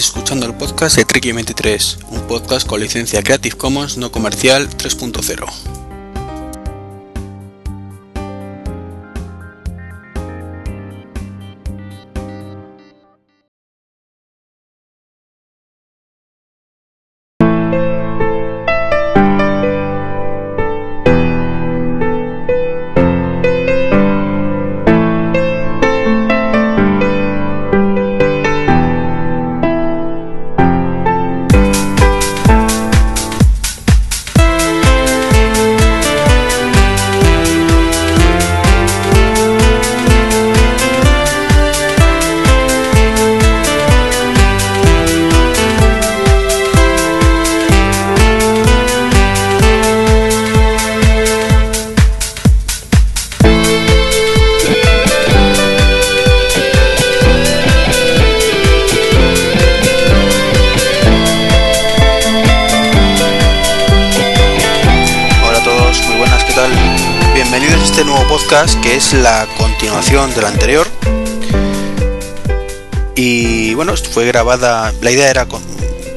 Escuchando el podcast de Tricky 23, un podcast con licencia Creative Commons no comercial 3.0. la continuación del anterior. Y bueno, fue grabada, la idea era,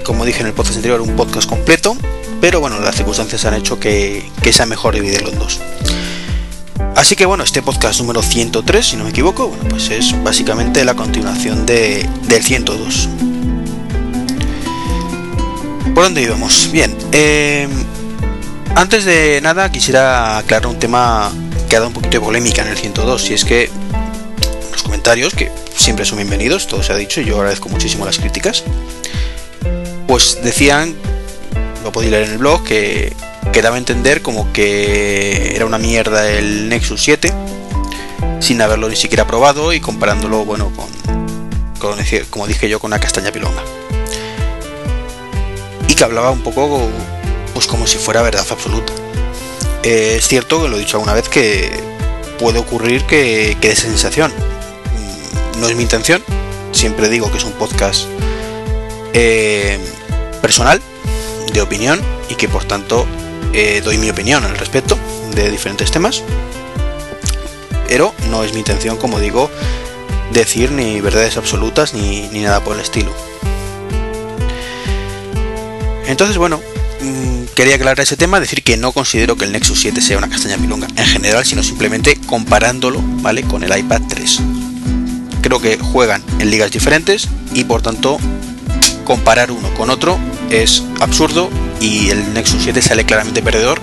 como dije en el podcast anterior, un podcast completo, pero bueno, las circunstancias han hecho que, que sea mejor dividirlo en dos. Así que bueno, este podcast número 103, si no me equivoco, bueno, pues es básicamente la continuación de, del 102. ¿Por dónde íbamos? Bien, eh, antes de nada quisiera aclarar un tema que un poquito de polémica en el 102, y es que los comentarios, que siempre son bienvenidos, todo se ha dicho, y yo agradezco muchísimo las críticas, pues decían, lo podéis leer en el blog, que, que daba a entender como que era una mierda el Nexus 7, sin haberlo ni siquiera probado y comparándolo, bueno, con, con, como dije yo, con una castaña pilonga. Y que hablaba un poco pues como si fuera verdad absoluta. Eh, es cierto que lo he dicho alguna vez que puede ocurrir que, que dé sensación. Mm, No es mi intención. Siempre digo que es un podcast eh, personal, de opinión, y que por tanto eh, doy mi opinión al respecto de diferentes temas. Pero no es mi intención, como digo, decir ni verdades absolutas ni, ni nada por el estilo. Entonces, bueno, mm, quería aclarar ese tema, decir que no considero que el Nexus 7 sea una castaña pilonga en general, sino simplemente comparándolo, ¿vale? Con el iPad 3. Creo que juegan en ligas diferentes y por tanto comparar uno con otro es absurdo y el Nexus 7 sale claramente perdedor,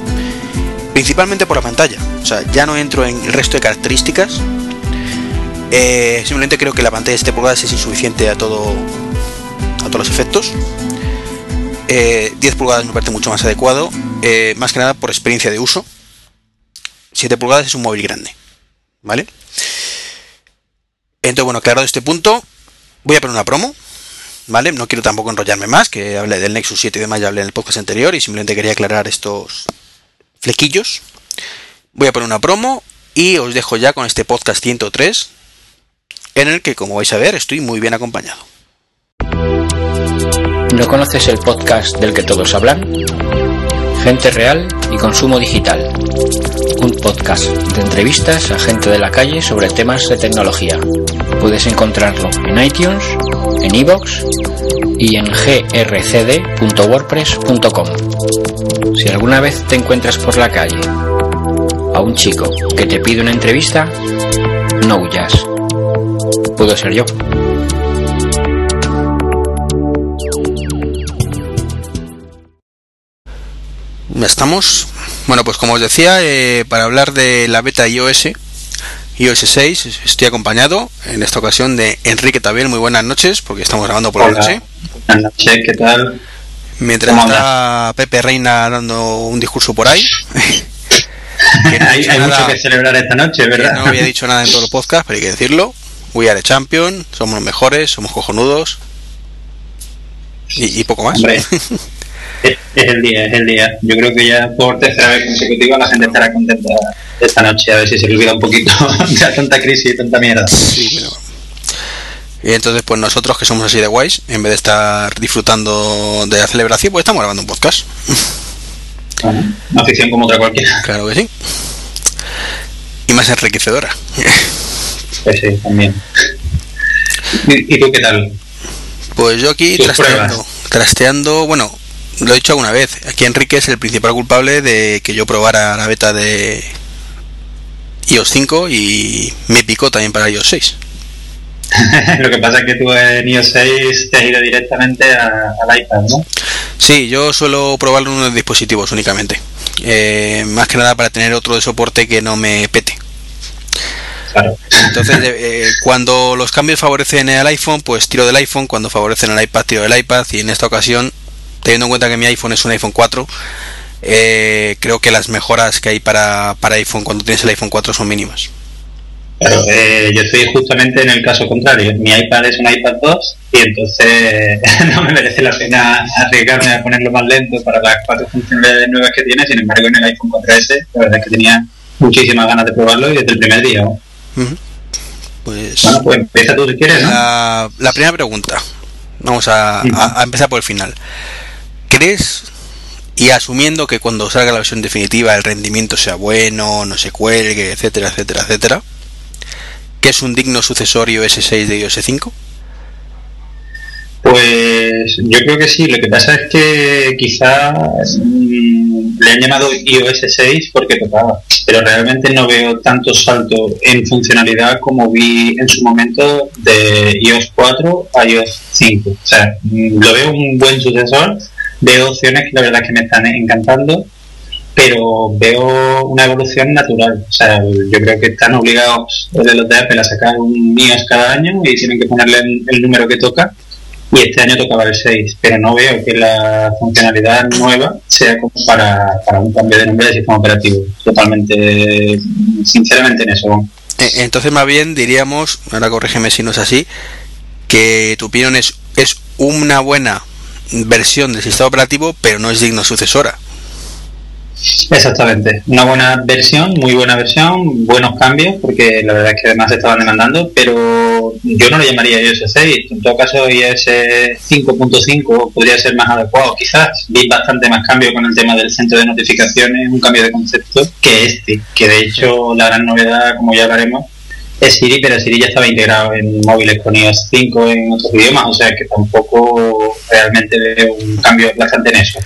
principalmente por la pantalla. O sea, ya no entro en el resto de características. Eh, simplemente creo que la pantalla de 7 pulgadas es insuficiente a todo a todos los efectos. Eh, 10 pulgadas me parece mucho más adecuado, eh, más que nada por experiencia de uso. 7 pulgadas es un móvil grande, ¿vale? Entonces, bueno, claro, de este punto, voy a poner una promo, ¿vale? No quiero tampoco enrollarme más, que hablé del Nexus 7 y demás, ya hablé en el podcast anterior y simplemente quería aclarar estos flequillos. Voy a poner una promo y os dejo ya con este podcast 103, en el que, como vais a ver, estoy muy bien acompañado. ¿No conoces el podcast del que todos hablan? Gente Real y Consumo Digital. Un podcast de entrevistas a gente de la calle sobre temas de tecnología. Puedes encontrarlo en iTunes, en iVoox y en grcd.wordpress.com. Si alguna vez te encuentras por la calle a un chico que te pide una entrevista, no huyas. Puedo ser yo. Ya estamos. Bueno, pues como os decía, eh, para hablar de la beta iOS, iOS 6, estoy acompañado en esta ocasión de Enrique Tabel. Muy buenas noches, porque estamos grabando por la noche. Buenas noches, ¿qué tal? Mientras ¿Cómo está Pepe Reina dando un discurso por ahí. que no ha hay dicho hay nada- mucho que celebrar esta noche, no había dicho nada en todos los podcasts, pero hay que decirlo. We are the champion, somos los mejores, somos cojonudos. Y, y poco más. Hombre, es, es el día, es el día. Yo creo que ya por tercera vez consecutiva la gente estará contenta esta noche, a ver si se le olvida un poquito de tanta crisis y tanta mierda. Sí, pero- Y entonces, pues nosotros que somos así de guays, en vez de estar disfrutando de la celebración, pues estamos grabando un podcast. Bueno, una afición como otra cualquiera. Claro que sí. Y más enriquecedora. Pues sí, también. ¿Y, y tú qué tal? Pues yo aquí trasteando, trasteando, bueno, lo he dicho alguna vez, aquí Enrique es el principal culpable de que yo probara la beta de iOS 5 y me picó también para iOS 6. Lo que pasa es que tú en iOS 6 te has ido directamente al iPad, ¿no? Sí, yo suelo probarlo en unos dispositivos únicamente. Eh, más que nada para tener otro de soporte que no me pete. Claro. Entonces, eh, cuando los cambios favorecen el iPhone, pues tiro del iPhone. Cuando favorecen el iPad, tiro del iPad. Y en esta ocasión, teniendo en cuenta que mi iPhone es un iPhone 4, eh, creo que las mejoras que hay para, para iPhone cuando tienes el iPhone 4 son mínimas. Claro, eh, yo estoy justamente en el caso contrario. Mi iPad es un iPad 2 y entonces no me merece la pena arriesgarme a ponerlo más lento para las cuatro funciones nuevas que tiene. Sin embargo, en el iPhone 4S, la verdad es que tenía muchísimas ganas de probarlo y desde el primer día. Pues, bueno, pues empieza tú si quieres. La, primera pregunta. Vamos a, a empezar por el final. ¿Crees y asumiendo que cuando salga la versión definitiva el rendimiento sea bueno, no se cuelgue, etcétera, etcétera, etcétera, ¿Qué es un digno sucesorio S6 de iOS 5? Pues yo creo que sí, lo que pasa es que quizá mm, le han llamado iOS 6 porque tocaba, pero realmente no veo tanto salto en funcionalidad como vi en su momento de iOS 4 a iOS 5. O sea, lo veo un buen sucesor, veo opciones que la verdad que me están encantando pero veo una evolución natural. O sea, yo creo que están obligados de los de Apple a sacar un iOS cada año y tienen que ponerle el, número que toca. Y este año tocaba el 6, pero no veo que la funcionalidad nueva sea como para, para un cambio de nombre de sistema operativo. Totalmente, sinceramente en eso. Eh, entonces, más bien diríamos, ahora corrígeme si no es así, que tu opinión es, es una buena versión del sistema operativo, pero no es digno sucesora. Exactamente, una buena versión, muy buena versión, buenos cambios, porque la verdad es que además estaban demandando, pero yo no lo llamaría iOS 6, en todo caso iOS 5.5 podría ser más adecuado, quizás. Vi bastante más cambio con el tema del centro de notificaciones, un cambio de concepto que este, que de hecho la gran novedad, como ya hablaremos, es Siri, pero Siri ya estaba integrado en móviles con iOS 5 en otros idiomas, o sea que tampoco realmente veo un cambio bastante en eso.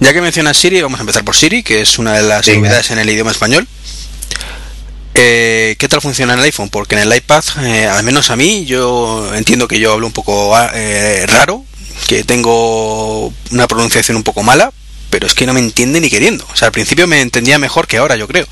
Ya que mencionas Siri, vamos a empezar por Siri, que es una de las novedades en el idioma español. Eh, ¿Qué tal funciona en el iPhone? Porque en el iPad, eh, al menos a mí, yo entiendo que yo hablo un poco eh, raro, que tengo una pronunciación un poco mala, pero es que no me entiende ni queriendo. O sea, al principio me entendía mejor que ahora, yo creo.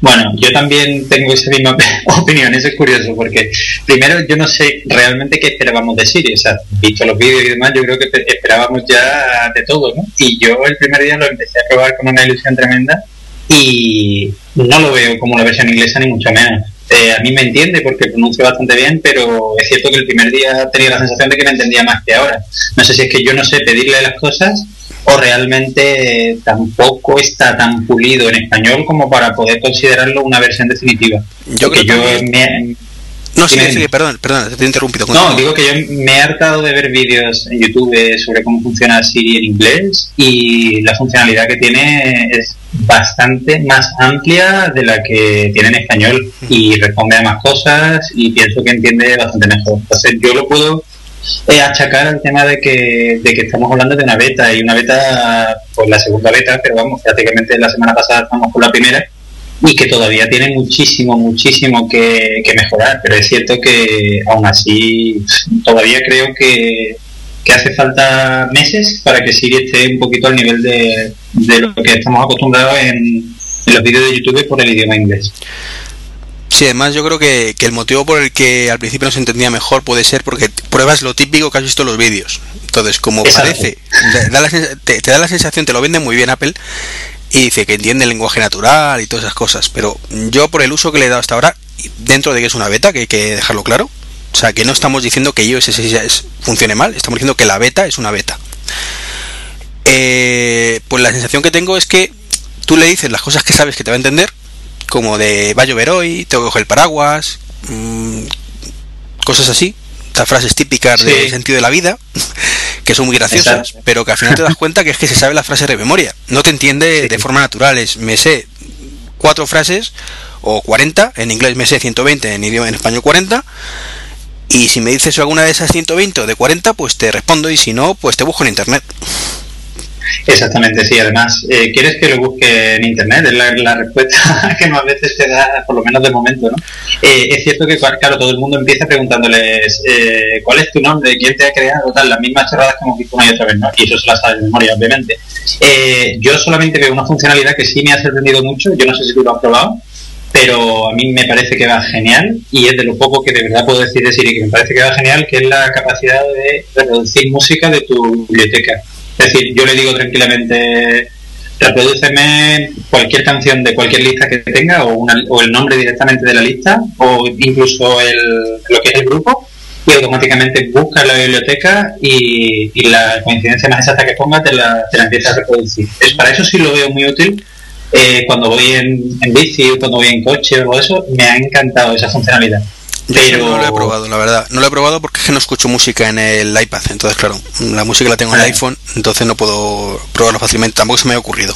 Bueno, yo también tengo esa misma opinión, eso es curioso, porque primero yo no sé realmente qué esperábamos de Siri, o sea, visto los vídeos y demás, yo creo que esperábamos ya de todo, ¿no? Y yo el primer día lo empecé a probar con una ilusión tremenda y no lo veo como la versión inglesa ni mucho menos. Eh, a mí me entiende porque pronuncia bastante bien, pero es cierto que el primer día tenía la sensación de que me entendía más que ahora. No sé si es que yo no sé pedirle las cosas o realmente tampoco está tan pulido en español como para poder considerarlo una versión definitiva. Yo creo que yo me, no, sí, sí, perdón, perdón, te he interrumpido. No, digo que yo me he hartado de ver vídeos en YouTube sobre cómo funciona Siri en inglés y la funcionalidad que tiene es bastante más amplia de la que tiene en español y responde a más cosas y pienso que entiende bastante mejor. Entonces yo lo puedo eh, achacar al tema de que, de que estamos hablando de una beta y una beta, pues la segunda beta, pero vamos, prácticamente la semana pasada estamos con la primera y que todavía tiene muchísimo, muchísimo que, mejorar, pero es cierto que aún así todavía creo que, que hace falta meses para que Siri esté un poquito al nivel de, de lo que estamos acostumbrados en, en los vídeos de YouTube por el idioma inglés. Sí, además yo creo que, el motivo por el que al principio no se entendía mejor puede ser porque pruebas lo típico que has visto en los vídeos. Entonces, como parece, te, da la sensación, te lo vende muy bien Apple y dice que entiende el lenguaje natural y todas esas cosas. Pero yo por el uso que le he dado hasta ahora, dentro de que es una beta, que hay que dejarlo claro, o sea, que no estamos diciendo que iOS 6 funcione mal, estamos diciendo que la beta es una beta. Eh, pues la sensación que tengo es que tú le dices las cosas que sabes que te va a entender como de va a llover hoy, tengo que coger el paraguas, mm, cosas así, estas frases típicas del sentido de la vida, que son muy graciosas, pero que al final te das cuenta que es que se sabe las frases de memoria, no te entiende de forma natural, es me sé cuatro frases o 40, en inglés me sé 120, en idioma en español 40, Y si me dices alguna de esas 120 o de 40, pues te respondo y si no, pues te busco en internet. Exactamente, sí. Además, eh, ¿quieres que lo busque en Internet? Es la, respuesta que más veces te da, por lo menos de momento, ¿no? Eh, es cierto que, claro, todo el mundo empieza preguntándoles eh, ¿cuál es tu nombre? ¿Quién te ha creado? Tal, las mismas chorradas que hemos visto una y otra vez, ¿no? Y eso se las sabe de memoria, obviamente. yo solamente veo una funcionalidad que sí me ha sorprendido mucho. Yo no sé si tú lo has probado, pero a mí me parece que va genial y es de lo poco que de verdad puedo decir de Siri que me parece que va genial, que es la capacidad de reproducir música de tu biblioteca. Es decir, yo le digo tranquilamente, reproduceme cualquier canción de cualquier lista que tenga o, o el nombre directamente de la lista o incluso el, lo que es el grupo y automáticamente busca la biblioteca y, la coincidencia más exacta que ponga te la, te la empieza a reproducir. Es, para eso sí lo veo muy útil eh, cuando voy en, en bici cuando voy en coche o eso, me ha encantado esa funcionalidad. Pero... no lo he probado, la verdad. No lo he probado porque es que no escucho música en el iPad. Entonces, claro, la música la tengo en el iPhone, entonces no puedo probarlo fácilmente. Tampoco se me ha ocurrido.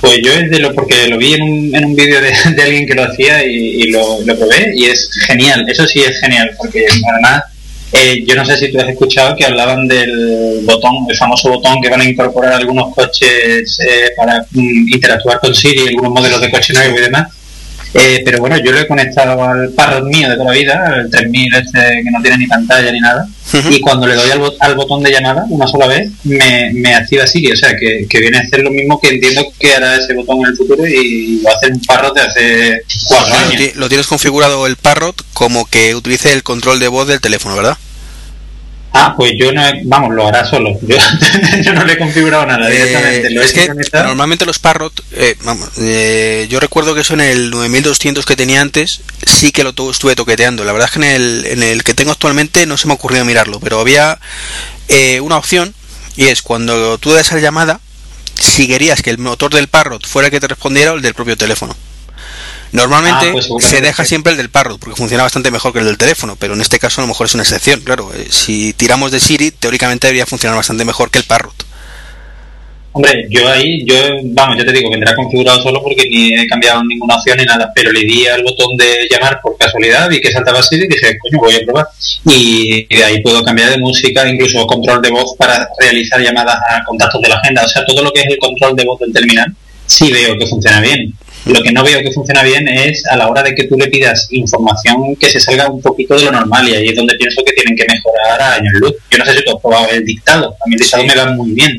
Pues yo es de lo, porque lo vi en un, en un vídeo de, alguien que lo hacía y, lo, lo, probé y es genial. Eso sí es genial, porque además, eh, yo no sé si tú has escuchado que hablaban del botón, el famoso botón que van a incorporar algunos coches eh, para mm, interactuar con Siri, algunos modelos de coche nuevos y demás eh, pero bueno, yo lo he conectado al Parrot mío de toda la vida, el 3000 este que no tiene ni pantalla ni nada, y cuando le doy al, botón de llamada una sola vez, me, me activa Siri, o sea, que, viene a hacer lo mismo que entiendo que hará ese botón en el futuro y va a hacer un Parrot de hace cuatro años. Lo tienes configurado el Parrot como que utilice el control de voz del teléfono, ¿verdad? Ah, pues yo no, vamos, lo hará solo. Yo, no le he configurado nada eh, directamente. es que normalmente los Parrot, eh, vamos, eh, yo recuerdo que eso en el 9200 que tenía antes, sí que lo estuve toqueteando. La verdad es que en el, en el que tengo actualmente no se me ha ocurrido mirarlo, pero había una opción y es cuando tú das la llamada, si querías que el motor del Parrot fuera el que te respondiera o el del propio teléfono. Normalmente ah, pues se deja siempre el del Parrot porque funciona bastante mejor que el del teléfono, pero en este caso a lo mejor es una excepción, claro. Eh, si tiramos de Siri, teóricamente debería funcionar bastante mejor que el Parrot. Hombre, yo ahí, yo, vamos, ya te digo, vendrá configurado solo porque ni he cambiado ninguna opción ni nada, pero le di al botón de llamar por casualidad, y que saltaba Siri y dije, coño, voy a probar. Y de ahí puedo cambiar de música, incluso control de voz para realizar llamadas a contactos de la agenda, o sea, todo lo que es el control de voz del terminal, sí veo que funciona bien. Lo que no veo que funciona bien es a la hora de que tú le pidas información que se salga un poquito de lo normal y ahí es donde pienso que tienen que mejorar a años luz. Yo no sé si tú has probado el dictado, a mí el dictado me va muy bien.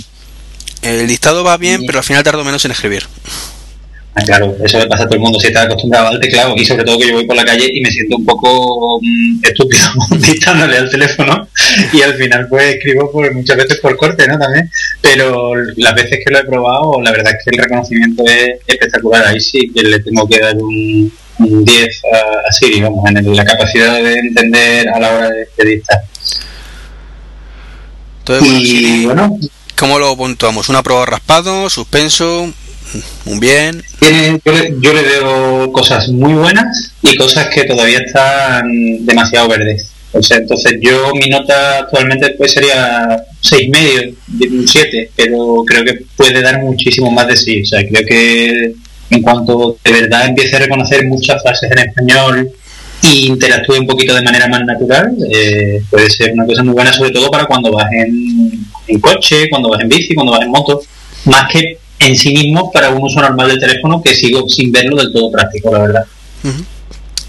El dictado va bien, pero al final tardo menos en escribir. Ah, claro, eso le pasa a todo el mundo si está acostumbrado al teclado y sobre todo que yo voy por la calle y me siento un poco mm, estúpido dictándole al teléfono y al final pues escribo por, muchas veces por corte, ¿no? También, pero las veces que lo he probado la verdad es que el reconocimiento es espectacular, ahí sí que le tengo que dar un, 10 a, Siri, vamos, en la capacidad de entender a la hora de, dictar. y, bueno, ¿cómo lo puntuamos? ¿Una prueba raspado, suspenso? Un bien. yo, le, veo cosas muy buenas y cosas que todavía están demasiado verdes. O sea, entonces yo mi nota actualmente pues sería seis medio, un 7, pero creo que puede dar muchísimo más de sí. O sea, creo que en cuanto de verdad empiece a reconocer muchas frases en español e interactúe un poquito de manera más natural, eh, puede ser una cosa muy buena, sobre todo para cuando vas en coche, cuando vas en bici, cuando vas en moto, más que en sí mismo para un uso normal del teléfono que sigo sin verlo del todo práctico, la verdad.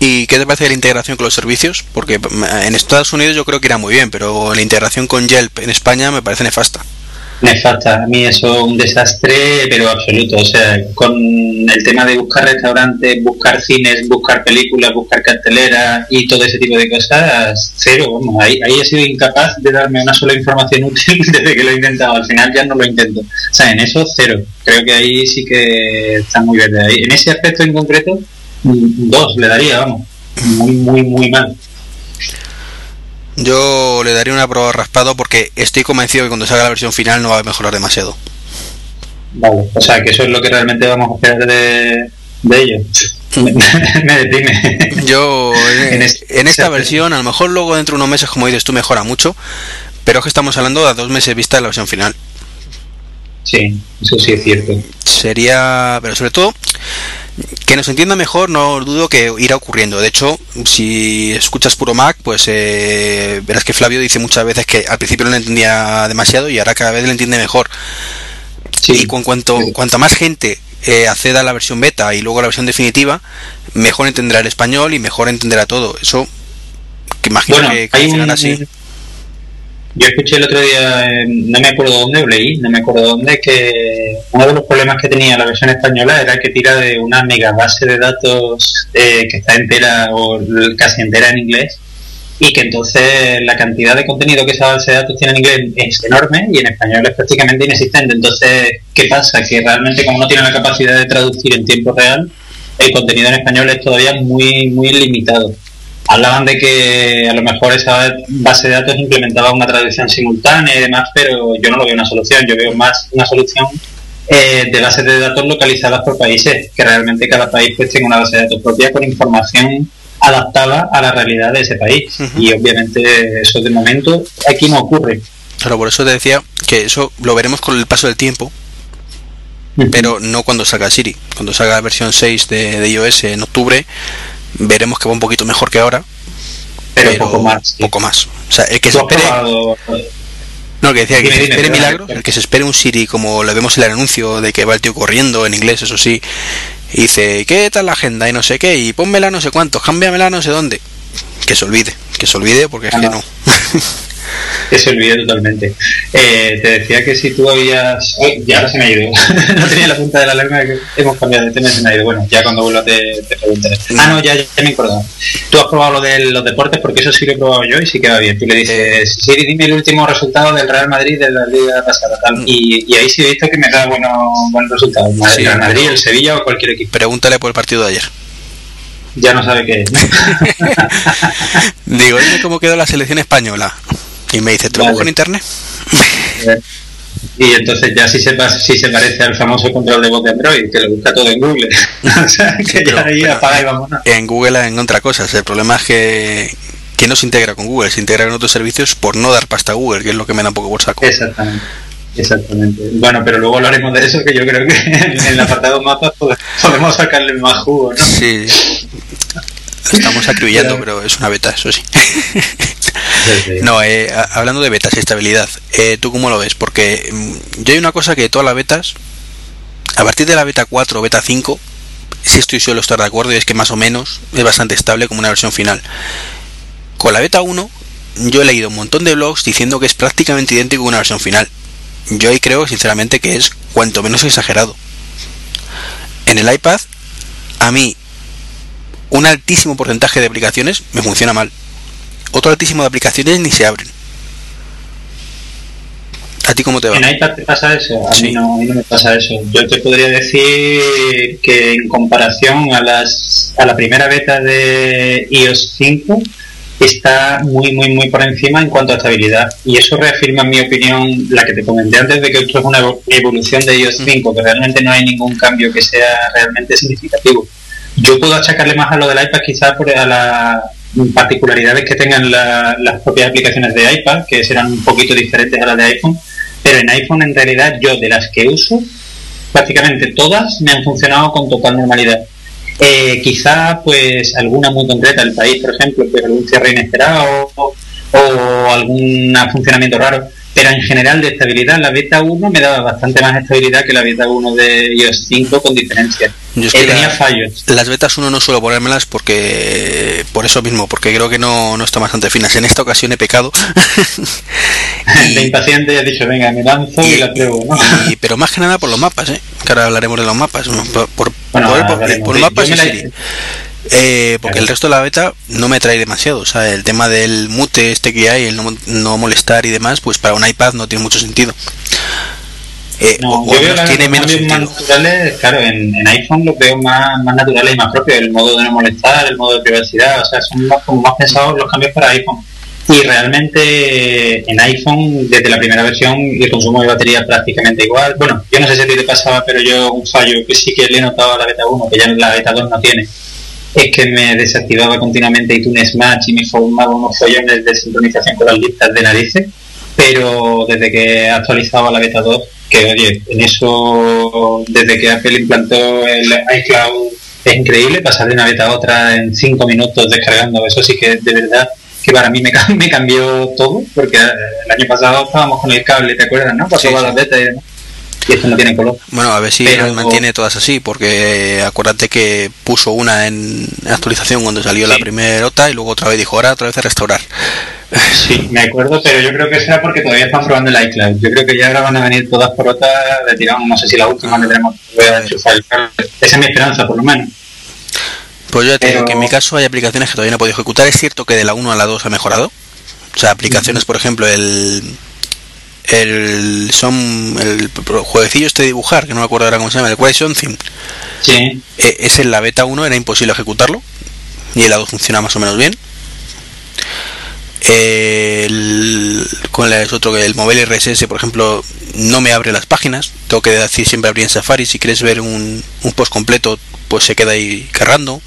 ¿Y qué te parece la integración con los servicios? Porque en Estados Unidos yo creo que irá muy bien, pero la integración con Yelp en España me parece nefasta falta A mí eso es un desastre, pero absoluto. O sea, con el tema de buscar restaurantes, buscar cines, buscar películas, buscar carteleras y todo ese tipo de cosas, cero. Vamos, ahí, ahí he sido incapaz de darme una sola información útil desde que lo he intentado. Al final ya no lo intento. O sea, en eso, cero. Creo que ahí sí que está muy verde. En ese aspecto en concreto, dos le daría, vamos. Muy, muy, muy mal. Yo le daría una prueba raspado porque estoy convencido que cuando salga la versión final no va a mejorar demasiado. Vale, o sea que eso es lo que realmente vamos a esperar de, de ello. me deprime. Yo en, esta versión, a lo mejor luego dentro de unos meses, como dices tú, mejora mucho, pero es que estamos hablando de dos meses vista de la versión final. Sí, eso sí es cierto. Sería, pero sobre todo, Que nos entienda mejor, no dudo que irá ocurriendo. De hecho, si escuchas puro Mac, pues eh, verás que Flavio dice muchas veces que al principio no le entendía demasiado y ahora cada vez le entiende mejor. Y con cuanto, cuanto más gente eh, acceda a la versión beta y luego a la versión definitiva, mejor entenderá el español y mejor entenderá todo. Eso, que imagino que, así. Yo escuché el otro día, no me acuerdo dónde, leí, no me acuerdo dónde, que uno de los problemas que tenía la versión española era que tira de una mega base de datos eh, que está entera o casi entera en inglés y que entonces la cantidad de contenido que esa base de datos tiene en inglés es enorme y en español es prácticamente inexistente. Entonces, ¿qué pasa? Que realmente como no tiene la capacidad de traducir en tiempo real, el contenido en español es todavía muy, muy limitado. Hablaban de que a lo mejor esa base de datos implementaba una traducción simultánea y demás, pero yo no lo veo una solución. Yo veo más una solución eh, de bases de datos localizadas por países, que realmente cada país pues tenga una base de datos propia con información adaptada a la realidad de ese país. Y obviamente eso de momento aquí no ocurre. Claro, por eso te decía que eso lo veremos con el paso del tiempo, pero no cuando salga Siri. Cuando salga la versión 6 de, de iOS en octubre, veremos que va un poquito mejor que ahora, pero, poco más. Poco más. O sea, el que se espere. No, que decía que se espere milagros, el que se espere un Siri como lo vemos en el anuncio de que va el tío corriendo en inglés, eso sí, y dice, ¿qué tal la agenda? Y no sé qué, y pónmela no sé cuánto, cámbiamela no sé dónde. Que se olvide, que se olvide porque es que no. se olvide totalmente. Eh, te decía que si tú habías. ya ahora se me ha ido. no tenía la punta de la lengua que hemos cambiado de tema y se me ha ido. Bueno, ya cuando vuelva te, te preguntaré. Ah, no, ya, ya me he acordado. Tú has probado lo de los deportes porque eso sí lo he probado yo y sí queda bien. Tú le dices, Siri, dime el último resultado del Real Madrid de la Liga pasada. Tal. Mm. Y, y, ahí sí he visto que me da buenos buenos resultados. el Real Madrid, el Sevilla o cualquier equipo. Pregúntale por el partido de ayer ya no sabe qué es. Digo, dime cómo quedó la selección española. Y me dice, ¿te lo busco en internet? Y entonces ya si se, si se parece al famoso control de voz de Android, que lo busca todo en Google. o sea, que ya ahí apaga y vámonos. En Google en otra cosa. El problema es que, que no se integra con Google, se integra en otros servicios por no dar pasta a Google, que es lo que me da un poco por saco. Exactamente. Exactamente. Bueno, pero luego hablaremos de eso, que yo creo que en el apartado mapas podemos sacarle más jugo, ¿no? Sí. Estamos acribillando, pero es una beta, eso sí. No, eh, hablando de betas y estabilidad, eh, ¿tú cómo lo ves? Porque mm, yo hay una cosa que todas las betas, a partir de la beta 4 o beta 5, si estoy suelo estar de acuerdo y es que más o menos es bastante estable como una versión final. Con la beta 1, yo he leído un montón de blogs diciendo que es prácticamente idéntico a una versión final. Yo ahí creo sinceramente que es cuanto menos exagerado. En el iPad, a mí, un altísimo porcentaje de aplicaciones me funciona mal otro altísimo de aplicaciones ni se abren. ¿A ti cómo te va? En iPad te pasa eso, a, mí no, me pasa eso. Yo te podría decir que en comparación a, las, a la primera beta de iOS 5 está muy, muy, muy por encima en cuanto a estabilidad. Y eso reafirma, en mi opinión, la que te comenté antes de que esto es una evolución de iOS 5, que realmente no hay ningún cambio que sea realmente significativo. Yo puedo achacarle más a lo del iPad quizás por a la, particularidades que tengan las propias aplicaciones de iPad, que serán un poquito diferentes a las de iPhone, pero en iPhone en realidad yo de las que uso, prácticamente todas me han funcionado con total normalidad. Eh, quizá pues alguna muy concreta, el país por ejemplo, pero algún cierre inesperado o, o algún funcionamiento raro, pero en general de estabilidad la beta 1 me daba bastante más estabilidad que la beta 1 de iOS 5 con diferencia. Yo es que tenía fallos. Las betas 1 no suelo ponérmelas porque por eso mismo, porque creo que no, no están bastante finas. En esta ocasión he pecado. de impaciente he dicho, venga, me lanzo y, la pruebo. ¿no? pero más que nada por los mapas, ¿eh? que ahora hablaremos de los mapas. Por, por, por, mapas y eh, porque el resto de la beta no me trae demasiado. O sea, el tema del mute este que hay, el no, molestar y demás, pues para un iPad no tiene mucho sentido. Eh, no, yo veo tiene menos más naturales, claro, en, iPhone lo veo más, más naturales y más propios, el modo de no molestar, el modo de privacidad, o sea, son más, como más pensados los cambios para iPhone. Y realmente en iPhone, desde la primera versión, el consumo de batería prácticamente igual. Bueno, yo no sé si a ti te pasaba, pero yo un fallo que sí que le he notado a la beta 1, que ya la beta 2 no tiene, es que me desactivaba continuamente iTunes Match y me formaba unos follones de sincronización con las listas de narices, pero desde que actualizaba la beta 2, que oye, en eso, desde que Apple implantó el iCloud es increíble pasar de una beta a otra en cinco minutos descargando. Eso sí que de verdad que para mí me, me cambió todo, porque eh, el año pasado estábamos con el cable, ¿te acuerdas? ¿no? Pasaba las betas y, esto no tiene color. Bueno, a ver si mantiene todas así, porque acuérdate que puso una en actualización cuando salió la primera OTA y luego otra vez dijo, ahora otra vez a restaurar. Sí, me acuerdo, pero yo creo que será porque todavía están probando el iCloud. Yo creo que ya ahora van a venir todas por OTA de tirón, no sé si la última le tenemos que enchufar. Esa es mi esperanza, por lo menos. Pues yo te digo que en mi caso hay aplicaciones que todavía no he podido ejecutar. Es cierto que de la 1 a la 2 ha mejorado. O sea, aplicaciones, por ejemplo, el el son el jueguecillo este de dibujar, que no me acuerdo ahora cómo se llama, el Question Theme. Sí. E, es en la beta 1 era imposible ejecutarlo y el la 2 funciona más o menos bien. El, con el otro el Mobile RSS, por ejemplo, no me abre las páginas. Tengo que decir siempre abrir en Safari. Si quieres ver un, un post completo, pues se queda ahí cargando.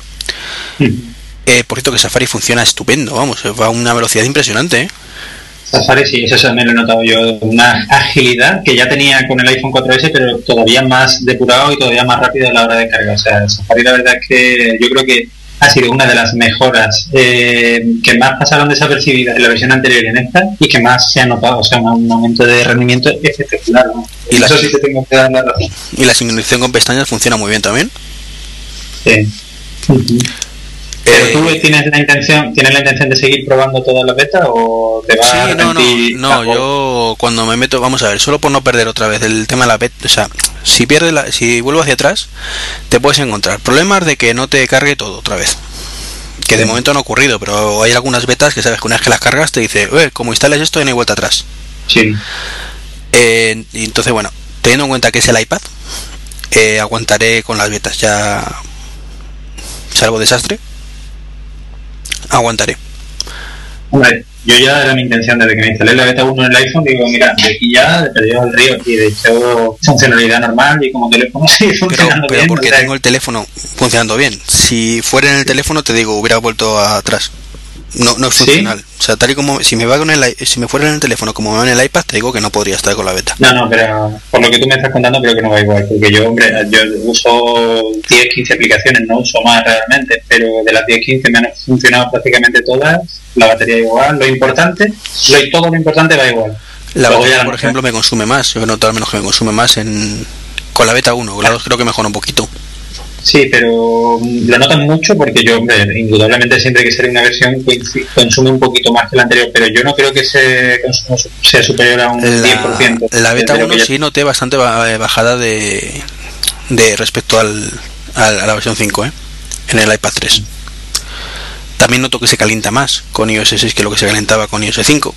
Eh, por cierto que Safari funciona estupendo, vamos, va a una velocidad impresionante. ¿eh? Safari sí, eso también lo he notado yo, una agilidad que ya tenía con el iPhone 4S, pero todavía más depurado y todavía más rápido a la hora de cargar. O sea, Safari la verdad es que yo creo que ha sido una de las mejoras eh, que más pasaron desapercibidas en la versión anterior y en esta y que más se ha notado, o sea, un aumento de rendimiento espectacular. Y eso sí te tengo que dar la razón. Y la sincronización con pestañas funciona muy bien también. Sí. Pero tú tienes la intención, tienes la intención de seguir probando todas las betas o te vas a no, no, no, yo cuando me meto, vamos a ver, solo por no perder otra vez el tema de la beta, o sea, si pierdes la, si vuelvo hacia atrás, te puedes encontrar problemas de que no te cargue todo otra vez. Que de momento no ha ocurrido, pero hay algunas betas que sabes que una vez que las cargas te dice, eh, como instales esto, no hay vuelta atrás. Sí. Eh, y entonces, bueno, teniendo en cuenta que es el iPad, eh, aguantaré con las betas ya salvo desastre aguantaré. Hombre, yo ya era mi intención desde que me instalé la beta 1 en el iPhone, digo, mira, de aquí ya he perdido el río y de hecho funcionalidad normal y como teléfono sigue funcionando pero, bien. porque tengo el teléfono funcionando bien. Si fuera en el teléfono te digo, hubiera vuelto atrás. No, no es funcional. O sea, tal y como si me va con el si me fuera en el teléfono como me va en el iPad, te digo que no podría estar con la beta. No, no, pero por lo que tú me estás contando creo que no va igual, porque yo, hombre, yo uso 10, 15 aplicaciones, no uso más realmente, pero de las 10, 15 me han funcionado prácticamente todas, la batería igual, lo importante, lo, todo lo importante va igual. La batería, por ejemplo, me consume más, yo he notado al menos que me consume más en con la beta 1, con la 2 creo que mejora un poquito. Sí, pero lo notan mucho porque yo, hombre, indudablemente siempre que sale una versión consume un poquito más que la anterior, pero yo no creo que consumo sea superior a un 10%. La beta 1 sí noté bastante eh, bajada de, de respecto al, a la versión 5, ¿eh? en el iPad 3. También noto que se calienta más con iOS 6 que lo que se calentaba con iOS 5.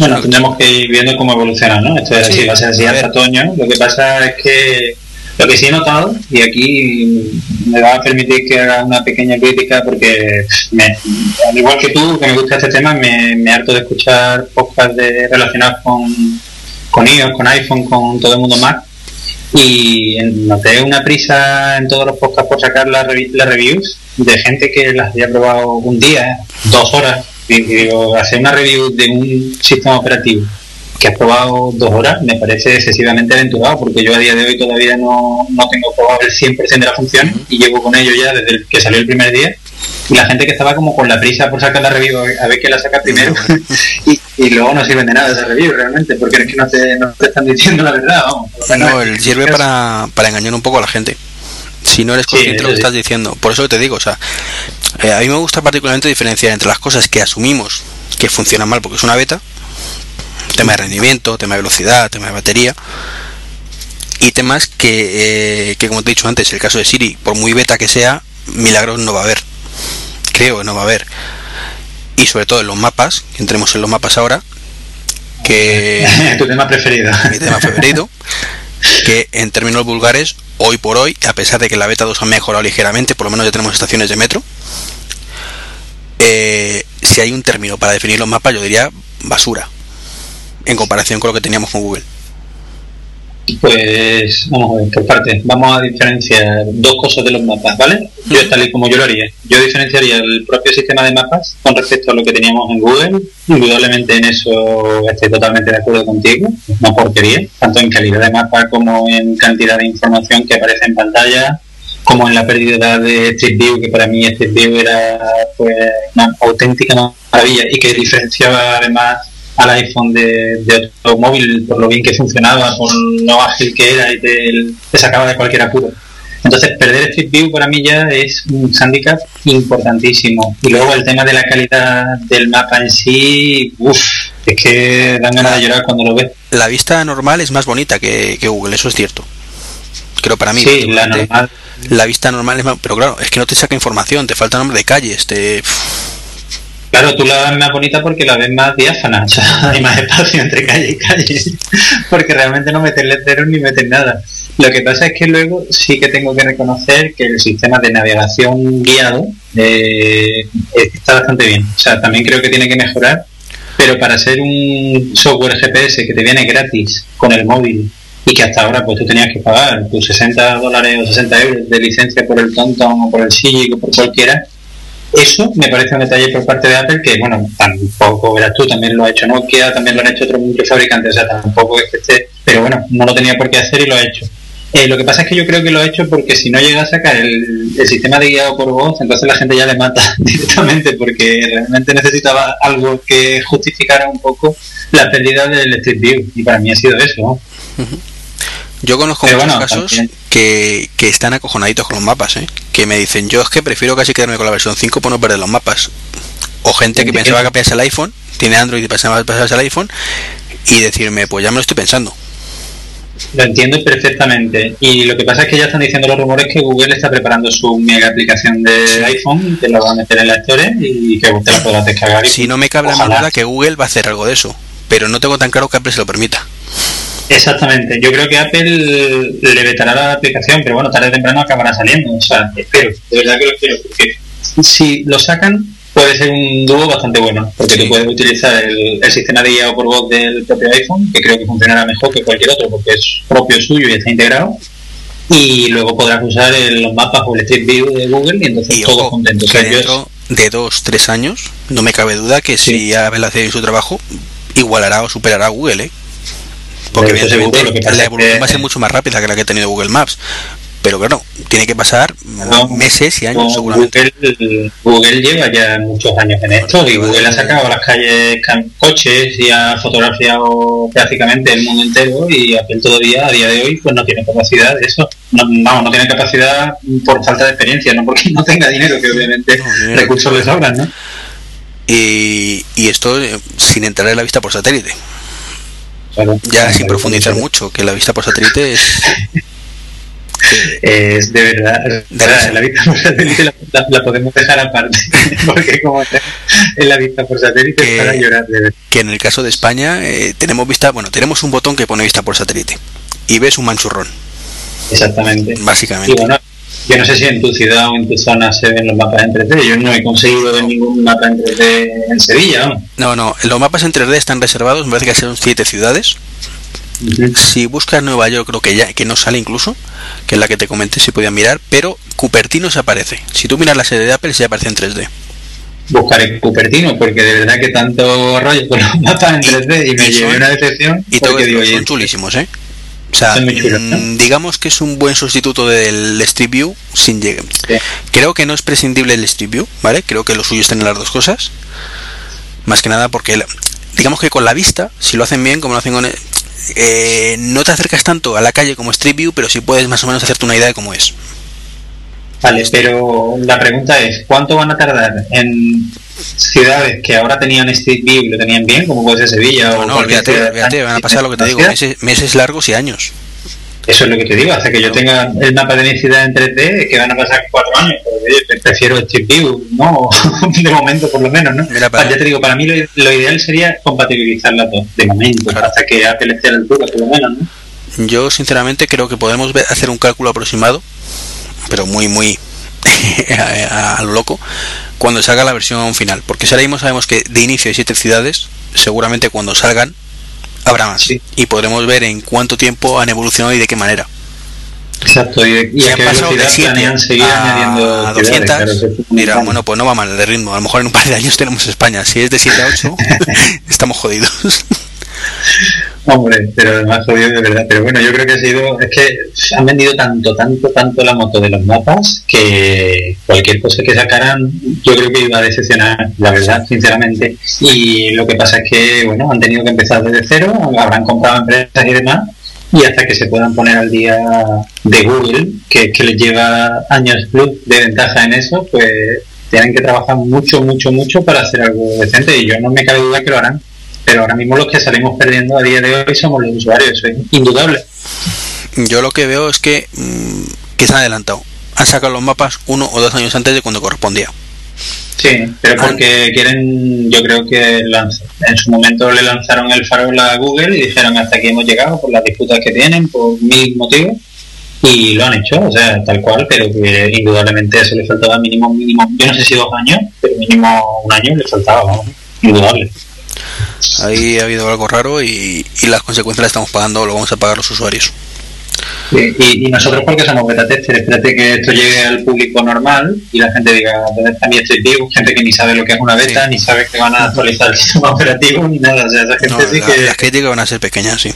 Bueno, tendremos que ir viendo cómo evoluciona, ¿no? Esto es así, va a ser así hasta otoño. Lo que pasa es que lo que sí he notado, y aquí me va a permitir que haga una pequeña crítica porque, al igual que tú, que me gusta este tema, me, me harto de escuchar podcasts de, relacionados con, con iOS, con iPhone, con todo el mundo Mac. Y noté una prisa en todos los podcasts por sacar las, las reviews de gente que las había probado un día, dos horas. Y digo, hacer una review de un sistema operativo que has probado dos horas me parece excesivamente aventurado porque yo a día de hoy todavía no, no tengo probado el 100% de la función y llevo con ello ya desde que salió el primer día. Y la gente que estaba como con la prisa por sacar la review a ver qué la saca primero y, luego no sirven de nada esa review realmente porque es que no te, no te están diciendo la verdad vamos. no, sirve para, para engañar un poco a la gente. Si no eres consciente de lo que estás diciendo. Por eso te digo o sea eh, a mí me gusta particularmente diferenciar entre las cosas que asumimos que funcionan mal porque es una beta tema de rendimiento, tema de velocidad, tema de batería y temas que, eh, que como te he dicho antes, el caso de Siri, por muy beta que sea, milagros no va a haber. Creo que no va a haber. Y sobre todo en los mapas, que entremos en los mapas ahora, que... tu tema preferido. Mi tema preferido. que en términos vulgares, hoy por hoy, a pesar de que la beta 2 ha mejorado ligeramente, por lo menos ya tenemos estaciones de metro, eh, si hay un término para definir los mapas, yo diría basura en comparación con lo que teníamos con Google? Pues vamos a ver, por parte. Vamos a diferenciar dos cosas de los mapas, ¿vale? Yo tal y como yo lo haría. Yo diferenciaría el propio sistema de mapas con respecto a lo que teníamos en Google. Indudablemente en eso estoy totalmente de acuerdo contigo. Una porquería, tanto en calidad de mapa como en cantidad de información que aparece en pantalla. como en la pérdida de Street View, que para mí Street View era pues, una auténtica maravilla y que diferenciaba además al iPhone de, de, otro móvil por lo bien que funcionaba, por lo ágil que era y te, te sacaba de cualquier apuro. Entonces, perder Street View para mí ya es un handicap importantísimo. Y luego el tema de la calidad del mapa en sí, uff, es que dan ganas de llorar cuando lo ves. La vista normal es más bonita que, que Google, eso es cierto. Creo para mí. Sí, la normal. La vista normal es más, pero claro, es que no te saca información, te falta nombre de calles, te Claro, tú la ves más bonita porque la ves más diáfana, o sea, hay más espacio entre calle y calle, porque realmente no metes letreros ni metes nada. Lo que pasa es que luego sí que tengo que reconocer que el sistema de navegación guiado eh, está bastante bien. O sea, también creo que tiene que mejorar, pero para ser un software GPS que te viene gratis con el móvil y que hasta ahora pues tú tenías que pagar tus 60 dólares o 60 euros de licencia por el TomTom o por el Sigic o por cualquiera, eso me parece un detalle por parte de Apple que, bueno, tampoco verás tú, también lo ha hecho Nokia, también lo han hecho otros muchos fabricantes, o sea, tampoco es que esté, pero bueno, no lo tenía por qué hacer y lo ha hecho. Eh, lo que pasa es que yo creo que lo ha hecho porque si no llega a sacar el, sistema de guiado por voz, entonces la gente ya le mata directamente porque realmente necesitaba algo que justificara un poco la pérdida del Street View y para mí ha sido eso. Yo conozco Pero muchos bueno, casos que, que, están acojonaditos con los mapas, ¿eh? que me dicen, yo es que prefiero casi quedarme con la versión 5 por no perder los mapas. O gente que pensaba que cambiarse el iPhone, tiene Android y pensaba pasarse al iPhone, y decirme, pues ya me lo estoy pensando. Lo entiendo perfectamente. Y lo que pasa es que ya están diciendo los rumores que Google está preparando su mega aplicación de iPhone, que la va a meter en la Store y que usted la podrá descargar. Y si no me cabe la duda que Google va a hacer algo de eso, pero no tengo tan claro que Apple se lo permita. Exactamente, yo creo que Apple le vetará la aplicación, pero bueno, tarde o temprano acabará saliendo. O sea, espero, de verdad que lo espero, porque si lo sacan, puede ser un dúo bastante bueno, porque sí. tú puedes utilizar el, el, sistema de guiado por voz del propio iPhone, que creo que funcionará mejor que cualquier otro, porque es propio suyo y está integrado. Y luego podrás usar el, los mapas o el Street View de Google y entonces y todos ojo, contentos. Que dentro de dos, tres años, no me cabe duda que sí. si Apple hace su trabajo, igualará o superará a Google, ¿eh? Porque evidentemente seguro, que la evolución va a ser mucho más rápida que la que ha tenido Google Maps pero claro, tiene que pasar no, meses y años no, seguramente. Google, Google, lleva ya muchos años en esto y Google ha sacado a las calles coches y ha fotografiado prácticamente el mundo entero y Apple todavía a día de hoy pues no tiene capacidad de eso. No, vamos, no tiene capacidad por falta de experiencia, no porque no tenga dinero, que obviamente recursos le sobran, ¿no? Y, y esto eh, sin entrar en la vista por satélite. Claro. Ya sin profundizar mucho, que la vista por satélite es es de verdad, de la vista por satélite la, la, la, podemos dejar aparte, porque como en la vista por satélite que, para llorar de verdad. Que en el caso de España eh, tenemos vista, bueno, tenemos un botón que pone vista por satélite y ves un manchurrón. Exactamente. Básicamente. Y bueno, yo no sé si en tu ciudad o en tu zona se ven los mapas en 3D. Yo no he conseguido ver ningún mapa en 3D en Sevilla. ¿no? No, no. Los mapas en 3D están reservados. Me parece que son siete ciudades. Uh -huh. Si buscas Nueva York, creo que ya que no sale incluso, que es la que te comenté si podían mirar, pero Cupertino se aparece. Si tú miras la sede de Apple, se aparece en 3D. Buscaré Cupertino, porque de verdad que tanto rollo con los mapas en 3D y, y me llevé una decepción. Y todo digo, son chulísimos, ¿eh? O sea, digamos que es un buen sustituto del Street View sin llegar. Sí. Creo que no es prescindible el Street View, ¿vale? Creo que lo suyo es tener las dos cosas. Más que nada porque, digamos que con la vista, si lo hacen bien, como lo hacen con, eh, no te acercas tanto a la calle como Street View, pero sí puedes más o menos hacerte una idea de cómo es. Vale, pero la pregunta es, ¿cuánto van a tardar en ciudades que ahora tenían Street View y lo tenían bien, como puede ser Sevilla no, o no, olvídate, olvídate, van a pasar lo que te digo, meses, meses largos y años. Eso es lo que te digo, hasta que yo tenga el mapa de mi ciudad en 3D, que van a pasar cuatro años, pero prefiero Street View, ¿no? de momento por lo menos, ¿no? Mira, para... Ya te digo, para mí lo, lo, ideal sería compatibilizar las dos, de momento, claro. hasta que Apple esté a la altura, por lo menos, ¿no? Yo sinceramente creo que podemos hacer un cálculo aproximado, pero muy, muy a, a, lo loco, cuando salga la versión final, porque si ahora mismo sabemos que de inicio hay siete ciudades, seguramente cuando salgan habrá más sí. y podremos ver en cuánto tiempo han evolucionado y de qué manera. Exacto, y, y han pasado de 7 a, a 200, claro, dirán, bueno, pues no va mal de ritmo, a lo mejor en un par de años tenemos España, si es de 7 a 8, estamos jodidos. Hombre, pero además jodido de verdad. Pero bueno, yo creo que ha sido. Es que han vendido tanto, tanto, tanto la moto de los mapas que cualquier cosa que sacaran, yo creo que iba a decepcionar, la verdad, sinceramente. Y lo que pasa es que, bueno, han tenido que empezar desde cero, habrán comprado empresas y demás. Y hasta que se puedan poner al día de Google, que, que les lleva años plus de ventaja en eso, pues tienen que trabajar mucho, mucho, mucho para hacer algo decente. Y yo no me cabe duda que lo harán pero ahora mismo los que salimos perdiendo a día de hoy somos los usuarios, es indudable. Yo lo que veo es que, mm, que se han adelantado. Han sacado los mapas uno o dos años antes de cuando correspondía. Sí, pero porque quieren, yo creo que en su momento le lanzaron el farol a Google y dijeron hasta aquí hemos llegado por las disputas que tienen, por mil motivos, y lo han hecho, o sea, tal cual, pero que indudablemente eso le faltaba mínimo, mínimo, yo no sé si dos años, pero mínimo un año le faltaba, vamos, indudable. Ahí ha habido algo raro y, las consecuencias las estamos pagando, lo vamos a pagar los usuarios. y, nosotros porque somos beta tester, espérate que esto llegue al público normal y la gente diga, ¿dónde está mi estoy? Gente que ni sabe lo que es una beta, ni sabe que van a actualizar el sistema operativo, ni nada. O sea, esa gente sí que... Las críticas van a ser pequeñas, sí.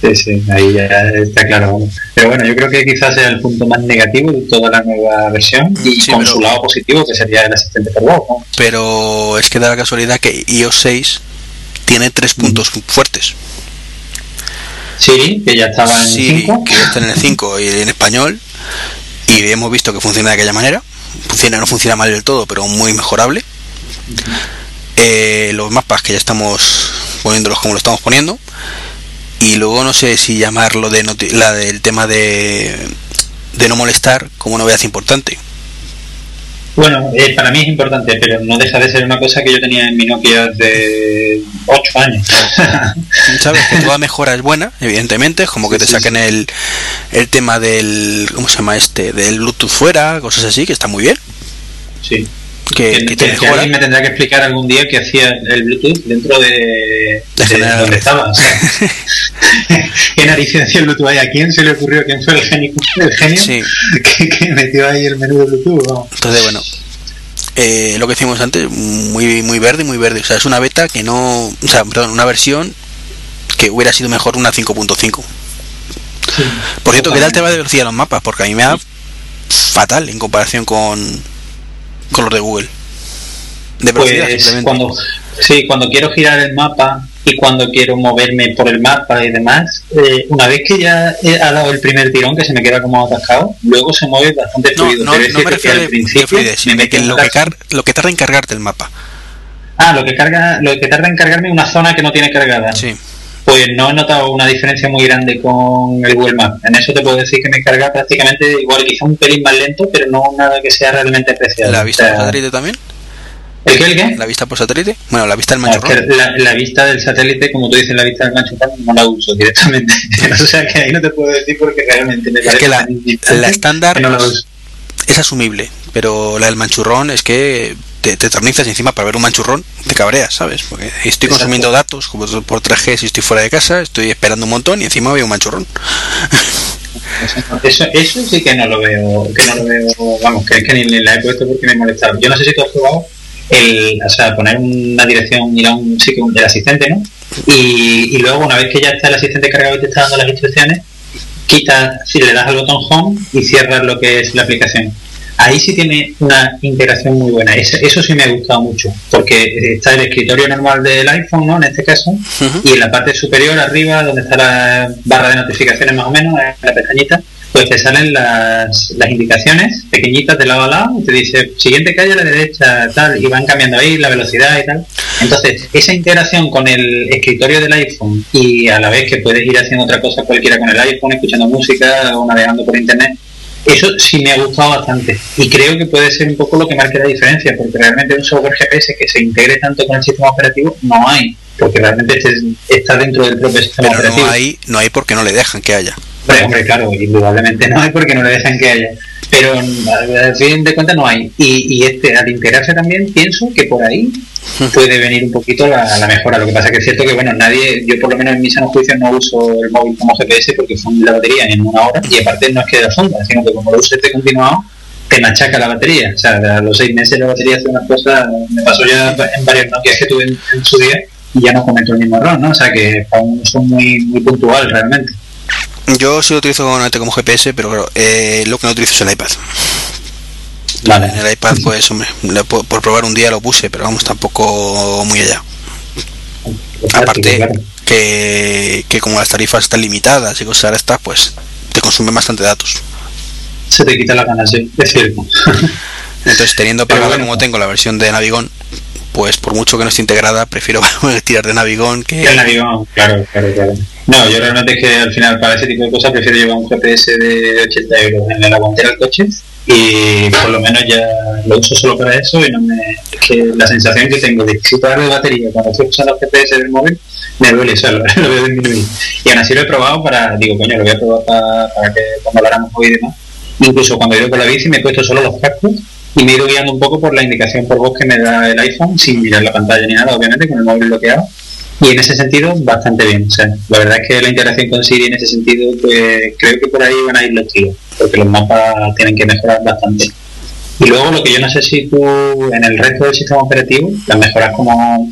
Sí, sí, ahí ya está claro. Pero bueno, yo creo que quizás sea el punto más negativo de toda la nueva versión y con su lado positivo, que sería el asistente por voz. Pero es que da la casualidad que iOS 6 tiene tres puntos fuertes. Sí, que ya estaba en el 5. Que ya está en el 5 y en español. Y hemos visto que funciona de aquella manera. Funciona, no funciona mal del todo, pero muy mejorable. Eh, los mapas que ya estamos poniéndolos como lo estamos poniendo. Y luego no sé si llamarlo de la del tema de, de no molestar como novedad importante bueno, eh, para mí es importante, pero no deja de ser una cosa que yo tenía en mi Nokia de 8 años. Sabes que toda mejora es buena, evidentemente, como que te saquen el, el tema del, ¿cómo se llama este? Del Bluetooth fuera, cosas así, que está muy bien. Sí que, alguien me tendrá que explicar algún día que hacía el Bluetooth dentro de, de, donde estaba. O ¿Qué narices hacía el Bluetooth ahí? ¿A quién se le ocurrió? ¿Quién fue el genio, el genio que, metió ahí el menú de Bluetooth? Entonces, bueno, eh, lo que decimos antes, muy, muy verde, muy verde. O sea, es una beta que no. O sea, perdón, una versión que hubiera sido mejor una 5.5. Por cierto, ¿qué tal te va de velocidad los mapas? Porque a mí me da fatal en comparación con con los de Google. De pues cuando, sí, cuando quiero girar el mapa y cuando quiero moverme por el mapa y demás, eh, una vez que ya he dado el primer tirón que se me queda como atascado, luego se mueve bastante fluido. No, no, me refiero al principio, me que lo, que lo que tarda en cargarte el mapa. Ah, lo que carga, lo que tarda en cargarme una zona que no tiene cargada. Sí pues no he notado una diferencia muy grande con el Google Maps. En eso te puedo decir que me carga prácticamente igual, quizá un pelín más lento, pero no nada que sea realmente especial. ¿La vista por satélite también? ¿El qué, el qué? ¿La vista por satélite? Bueno, la vista del manchurrón. la, vista del satélite, como tú dices, la vista del manchurrón no la uso directamente. o sea que ahí no te puedo decir porque realmente me es que la, la estándar es asumible, pero la del manchurrón es que te, te eternizas y encima para ver un manchurrón te cabreas, ¿sabes? Porque estoy consumiendo datos como por 3G si estoy fuera de casa, estoy esperando un montón y encima veo un manchurrón. Eso, eso sí que no lo veo, que no lo veo, vamos, que es que ni, la he puesto porque me molestaba. Yo no sé si tú has probado el, o sea, poner una dirección, ir a un sitio del asistente, ¿no? Y, y luego una vez que ya está el asistente cargado y te está dando las instrucciones, quita, si le das al botón home y cierras lo que es la aplicación ahí sí tiene una integración muy buena. Eso, sí me ha gustado mucho, porque está el escritorio normal del iPhone, ¿no? En este caso, y en la parte superior, arriba, donde está la barra de notificaciones más o menos, la pestañita, pues te salen las, las indicaciones pequeñitas de lado a lado y te dice siguiente calle a la derecha, tal, y van cambiando ahí la velocidad y tal. Entonces, esa integración con el escritorio del iPhone y a la vez que puedes ir haciendo otra cosa cualquiera con el iPhone, escuchando música o navegando por internet, eso sí me ha gustado bastante y creo que puede ser un poco lo que marque la diferencia, porque realmente un software GPS que se integre tanto con el sistema operativo no hay, porque realmente este está dentro del propio sistema operativo. No hay, no hay porque no le dejan que haya. hombre, claro, indudablemente no hay porque no le dejan que haya pero al fin de cuentas no hay. Y, y, este, al integrarse también, pienso que por ahí puede venir un poquito la, la, mejora. Lo que pasa que es cierto que, bueno, nadie, yo por lo menos en mis sano juicios no uso el móvil como GPS porque funde la batería en una hora y aparte no es que la funda, sino que como lo uso este continuado, te machaca la batería. O sea, a los seis meses la batería hace una cosa, me pasó ya en varios Nokia que tuve en, su día, y ya no cometo el mismo error, ¿no? O sea que uso muy, muy puntual realmente. Yo sí lo utilizo como GPS, pero claro, eh, lo que no utilizo es el iPad. Vale. En el iPad, pues, hombre, por, por probar un día lo puse, pero vamos, tampoco muy allá. Aparte, que, que como las tarifas están limitadas y cosas de estas, pues te consumen bastante datos. Se te quita la ganas, sí, es cierto. Entonces, teniendo pagada bueno. como tengo la versión de Navigón, pues por mucho que no esté integrada, prefiero tirar de Navigón que... El Navigón, claro, claro, claro. No, yo realmente es que al final para ese tipo de cosas prefiero llevar un GPS de 80 euros en la guantera del coche y por lo menos ya lo uso solo para eso y no me... Es que la sensación que tengo de disfrutar de batería cuando estoy usando el GPS del móvil me duele, o sea, lo, veo disminuir. Y aún así lo he probado para, digo, coño, lo voy a probar para, que cuando habláramos hoy y demás. Incluso cuando ido con la bici me he puesto solo los cascos y me he ido guiando un poco por la indicación por voz que me da el iPhone sin mirar la pantalla ni nada, obviamente, con el móvil bloqueado. Y en ese sentido, bastante bien. O sea, la verdad es que la integración con Siri en ese sentido, pues creo que por ahí van a ir los tiros, porque los mapas tienen que mejorar bastante. Y luego lo que yo no sé si tú en el resto del sistema operativo, las mejoras como,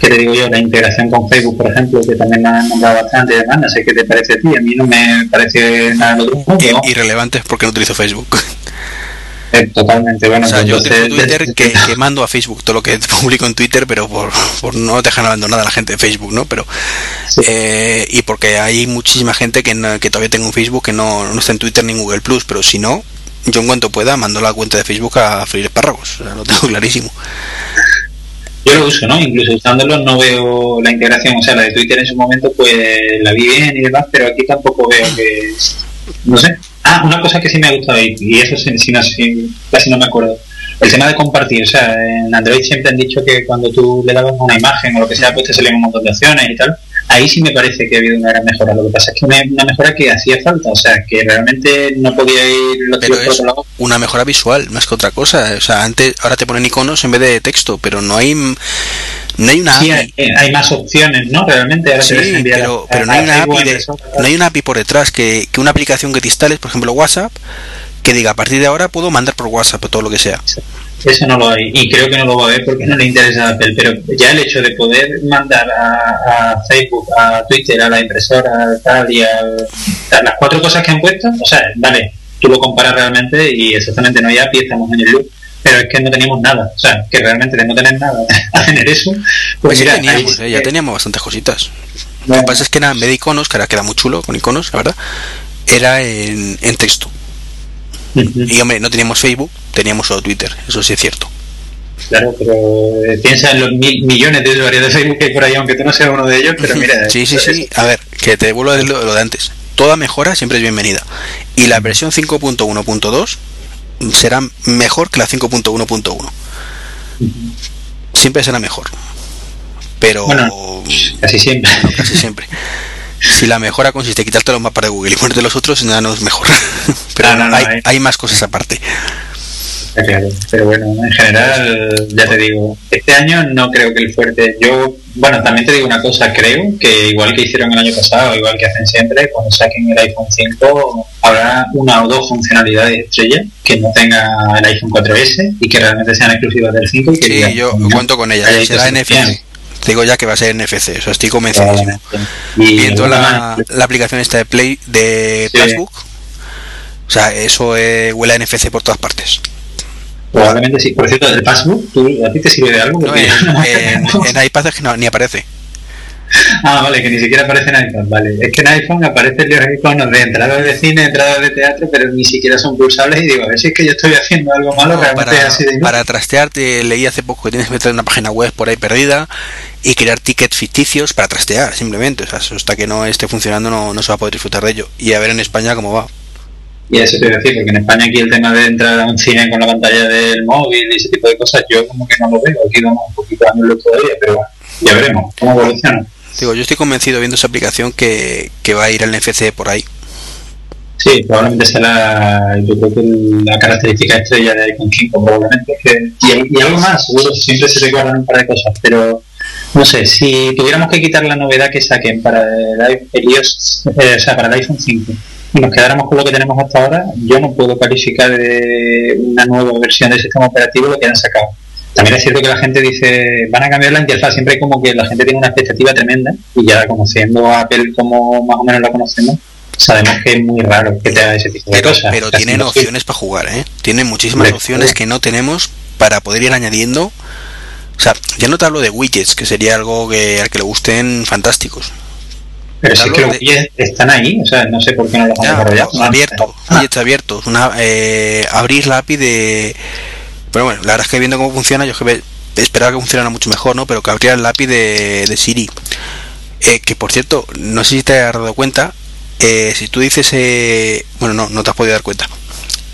que te digo yo, la integración con Facebook, por ejemplo, que también me han nombrado bastante y demás, no sé qué te parece a ti, a mí no me parece nada del otro irrelevantes porque no utilizo Facebook. Eh, totalmente, bueno, O sea, yo utilizo Twitter que, que mando a Facebook todo lo que publico en Twitter, pero por, por no dejar abandonada a la gente de Facebook, ¿no? Pero Sí. eh, y porque hay muchísima gente que, no- que todavía tengo un Facebook que no, no está en Twitter ni en Google Plus, pero si no, yo en cuanto pueda mando la cuenta de Facebook a freír espárragos, o sea, lo tengo clarísimo. Yo lo uso, ¿no? Incluso usándolo no veo la integración, o sea, la de Twitter en su momento pues la vi bien y demás, pero aquí tampoco veo que... No sé. Ah, una cosa que sí me ha gustado y, y eso sí, sí no, sí, casi no me acuerdo. El tema de compartir, o sea, en Android siempre han dicho que cuando tú le dabas una imagen o lo que sea, pues te salían un montón de opciones y tal. Ahí sí me parece que ha habido una gran mejora. Lo que pasa es que una, una mejora que hacía falta, o sea, que realmente no podía ir los Pero por es otro una mejora visual más que otra cosa. O sea, antes ahora te ponen iconos en vez de texto, pero no hay no hay una Sí, API. hay, hay más opciones, ¿no? Realmente ahora Sí, pero, a- pero no hay una API de, impresora, no hay una API por detrás que, que una aplicación que te instales, por ejemplo WhatsApp, que diga a partir de ahora puedo mandar por WhatsApp o todo lo que sea. Eso no lo hay y creo que no lo va a ver porque no le interesa a Apple, pero ya el hecho de poder mandar a, a Facebook, a Twitter, a la impresora, tal y a, a las cuatro cosas que han puesto, o sea, vale, tú lo comparas realmente y exactamente no hay API, estamos en el loop, pero es que no teníamos nada, o sea, que realmente de no tener nada a tener eso, pues, Pues sí teníamos, ahí- eh, ya teníamos bastantes cositas. Lo que pasa es que era en vez de iconos, que ahora queda muy chulo con iconos, la verdad, era en, en texto. ujú. Y hombre, no teníamos Facebook, teníamos solo Twitter, eso sí es cierto. Claro, pero eh, piensa en los mil millones de usuarios de Facebook que hay por ahí, aunque tú no seas uno de ellos, pero mira. sí, sí, sí. A ver, que te devuelvo lo, lo de antes. Toda mejora siempre es bienvenida. Y la versión 5.1.2 será mejor que la 5.1.1. Siempre será mejor. Pero Bueno. Casi siempre. casi siempre. Si la mejora consiste en quitarte los mapas de Google y ponerte los otros, nada no es mejor. Pero no, no, hay, hay- hay más cosas aparte. Está claro. Pero bueno, en general, ya te digo, este año no creo que el fuerte. Yo, bueno, también te digo una cosa, creo que igual que hicieron el año pasado, igual que hacen siempre, cuando saquen el iPhone 5, habrá una o dos funcionalidades estrella que no tenga el iPhone 4S y que realmente sean exclusivas del 5 y que Sí, digan, yo "Coño, cuento con ella. ahí Será NFC. fían". Te digo ya que va a ser NFC, o sea, estoy convencidísimo. Y Viendo la, la aplicación esta de Play de Sí. Facebook, o sea, eso eh, huele a NFC por todas partes. Probablemente sí. Por cierto, el passbook, ¿tú, ¿a ti te sirve de algo? No, en, en, en iPad es que no, ni aparece. Ah, vale, que ni siquiera aparece en iPhone, vale. Es que en iPhone aparecen los iconos de entradas de cine, entradas de teatro, pero ni siquiera son pulsables y digo, a ver si es que yo estoy haciendo algo malo, No, realmente para, es así de para trastear, te leí hace poco que tienes que meter una página web por ahí perdida y crear tickets ficticios para trastear, simplemente. O sea, hasta que no esté funcionando no, no se va a poder disfrutar de ello. Y a ver en España cómo va. Y eso te iba a decir, porque en España aquí el tema de entrar a un cine con la pantalla del móvil y ese tipo de cosas, yo como que no lo veo, aquí vamos un poquito dándole todavía, pero ya veremos cómo evoluciona. Digo, yo estoy convencido viendo esa aplicación que, que va a ir al NFC por ahí. Sí, probablemente sea la, yo creo que la característica estrella de iPhone 5, probablemente. Que, y, y algo más, seguro, siempre se recuerdan un par de cosas, pero no sé, si tuviéramos que quitar la novedad que saquen para el, el iOS, eh, o sea, para el iPhone 5, y nos quedáramos con lo que tenemos hasta ahora, yo no puedo calificar de una nueva versión del sistema operativo lo que han sacado. también es cierto que la gente dice, van a cambiar la interfaz, siempre como que la gente tiene una expectativa tremenda y ya conociendo a Apple como más o menos la conocemos, sabemos que es muy raro que te haga ese tipo de pero, cosas. Pero tienen opciones para jugar, ¿eh? Tienen muchísimas opciones que no tenemos para poder ir añadiendo. O sea, ya no te hablo de widgets, que sería algo que al que le gusten fantásticos. Pero sí que los widgets están ahí, o sea, no sé por qué no los han desarrollado. Abierto, ah. abiertos. Una, eh, abrir la API de. Pero bueno, la verdad es que viendo cómo funciona, yo que esperaba que funcionara mucho mejor, ¿no? Pero que abriera el API de, de Siri. Eh, que por cierto, no sé si te has dado cuenta, eh, si tú dices, eh, bueno, no, no te has podido dar cuenta.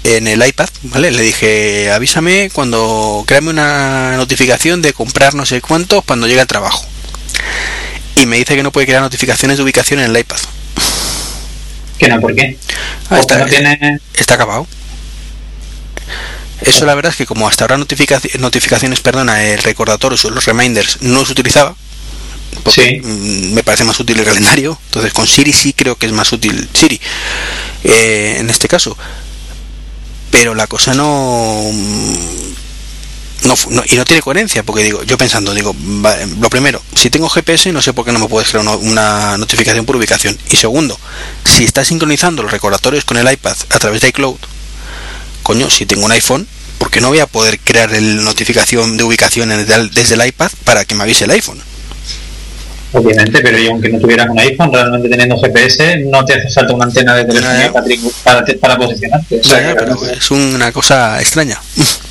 En el iPad, ¿vale? Le dije, avísame cuando créame una notificación de comprar no sé cuántos cuando llegue al trabajo. Y me dice que no puede crear notificaciones de ubicación en el iPad. ¿Que no? ¿Por qué? Ah, está, tiene... está acabado. Eso la verdad es que como hasta ahora notificaciones, perdona, el recordatorio o los reminders no se utilizaba, sí. Mm, me parece más útil el calendario. Entonces con Siri sí creo que es más útil Siri eh, en este caso. Pero la cosa no, no, y no tiene coherencia porque digo yo pensando digo lo primero si tengo GPS no sé por qué no me puedes crear una, notificación por ubicación. Y segundo si estás sincronizando los recordatorios con el iPad a través de iCloud coño si tengo un iPhone ¿por qué no voy a poder crear el notificación de ubicación desde el iPad para que me avise el iPhone Obviamente, pero yo aunque no tuvieras un iPhone, realmente teniendo GPS, no te hace falta una antena de telefonía para, para, posicionarte. es una cosa extraña.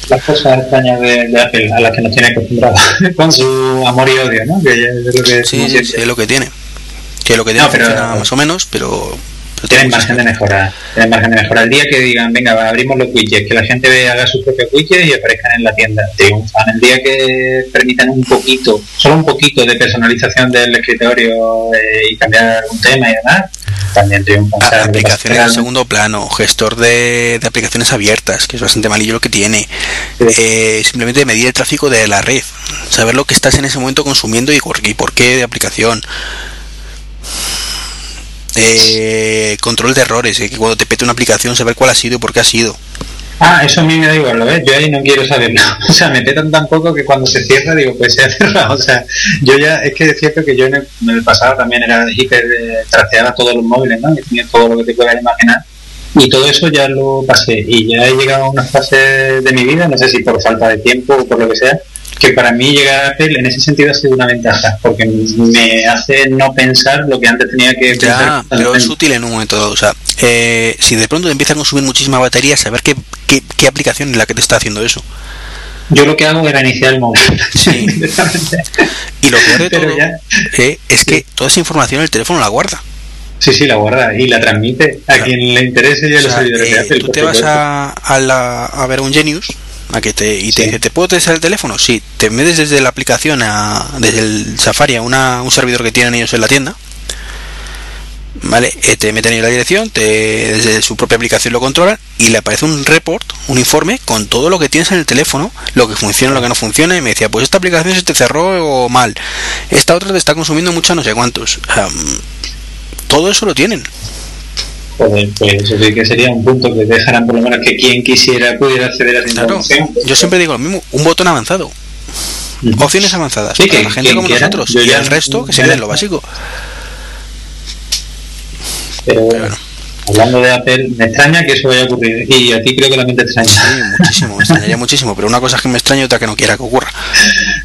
Las cosas extrañas de, Apple a las que nos tiene acostumbrado con su amor y odio, ¿no? Que es lo que sí, es lo que tiene. Que lo que tiene funciona más o menos, pero tienen margen de mejora. Tienen margen de mejora. El día que digan, venga, abrimos los widgets, que la gente haga sus propios widgets y aparezcan en la tienda, triunfan. El día que permitan un poquito, solo un poquito de personalización del escritorio eh, y cambiar algún tema y demás, también triunfan. Ah, aplicaciones en segundo plano, gestor de, aplicaciones abiertas, que es bastante malillo lo que tiene. Eh, simplemente medir el tráfico de la red, saber lo que estás en ese momento consumiendo y por qué de aplicación eh, control de errores, eh, que cuando te pete una aplicación saber cuál ha sido y por qué ha sido. Ah, eso a mí me da igual, ¿lo ves? Yo ahí no quiero saber nada. O sea, me petan tan poco que cuando se cierra digo, pues se ha cerrado. O sea, yo ya, es que es cierto que yo en el, pasado también era hiper eh, trastear a todos los móviles, ¿no? Y tenía todo lo que te puedas imaginar. Y todo eso ya lo pasé. Y ya he llegado a una fase de mi vida, no sé si por falta de tiempo o por lo que sea, que para mí llegar a Apple en ese sentido ha sido una ventaja, porque me hace no pensar lo que antes tenía que ya, Pero es útil en un momento dado. O sea, eh, si de pronto te empieza a consumir muchísima batería, saber qué, qué, aplicación es la que te está haciendo eso. Yo lo que hago era iniciar el móvil. Sí. y lo peor de todo eh, es que toda esa información el teléfono la guarda. Sí, sí, la guarda y la transmite a quien le interese ya los servidores de Apple. Tú te vas a, a, a ver un Genius a que te, y te dice, ¿te puedo testar el teléfono? Sí, te metes desde la aplicación, a, desde el Safari a una, un servidor que tienen ellos en la tienda, ¿vale? Eh, te meten en la dirección, te, desde su propia aplicación lo controlan y le aparece un report, un informe con todo lo que tienes en el teléfono, lo que funciona, lo que no funciona, y me decía, pues esta aplicación se te cerró o mal, esta otra te está consumiendo mucho no sé cuántos. todo eso lo tienen pues eso sí que sería un punto que dejaran por lo menos que quien quisiera pudiera acceder a esa información. Yo siempre digo lo mismo, un botón avanzado. Opciones avanzadas sí, para la gente como nosotros y el resto que se quede en lo básico. Pero, bueno hablando de Apple, me extraña que eso vaya a ocurrir. Y a ti creo que también te extraña. Sí, muchísimo, me extrañaría muchísimo. Pero una cosa es que me extraña y otra que no quiera que ocurra.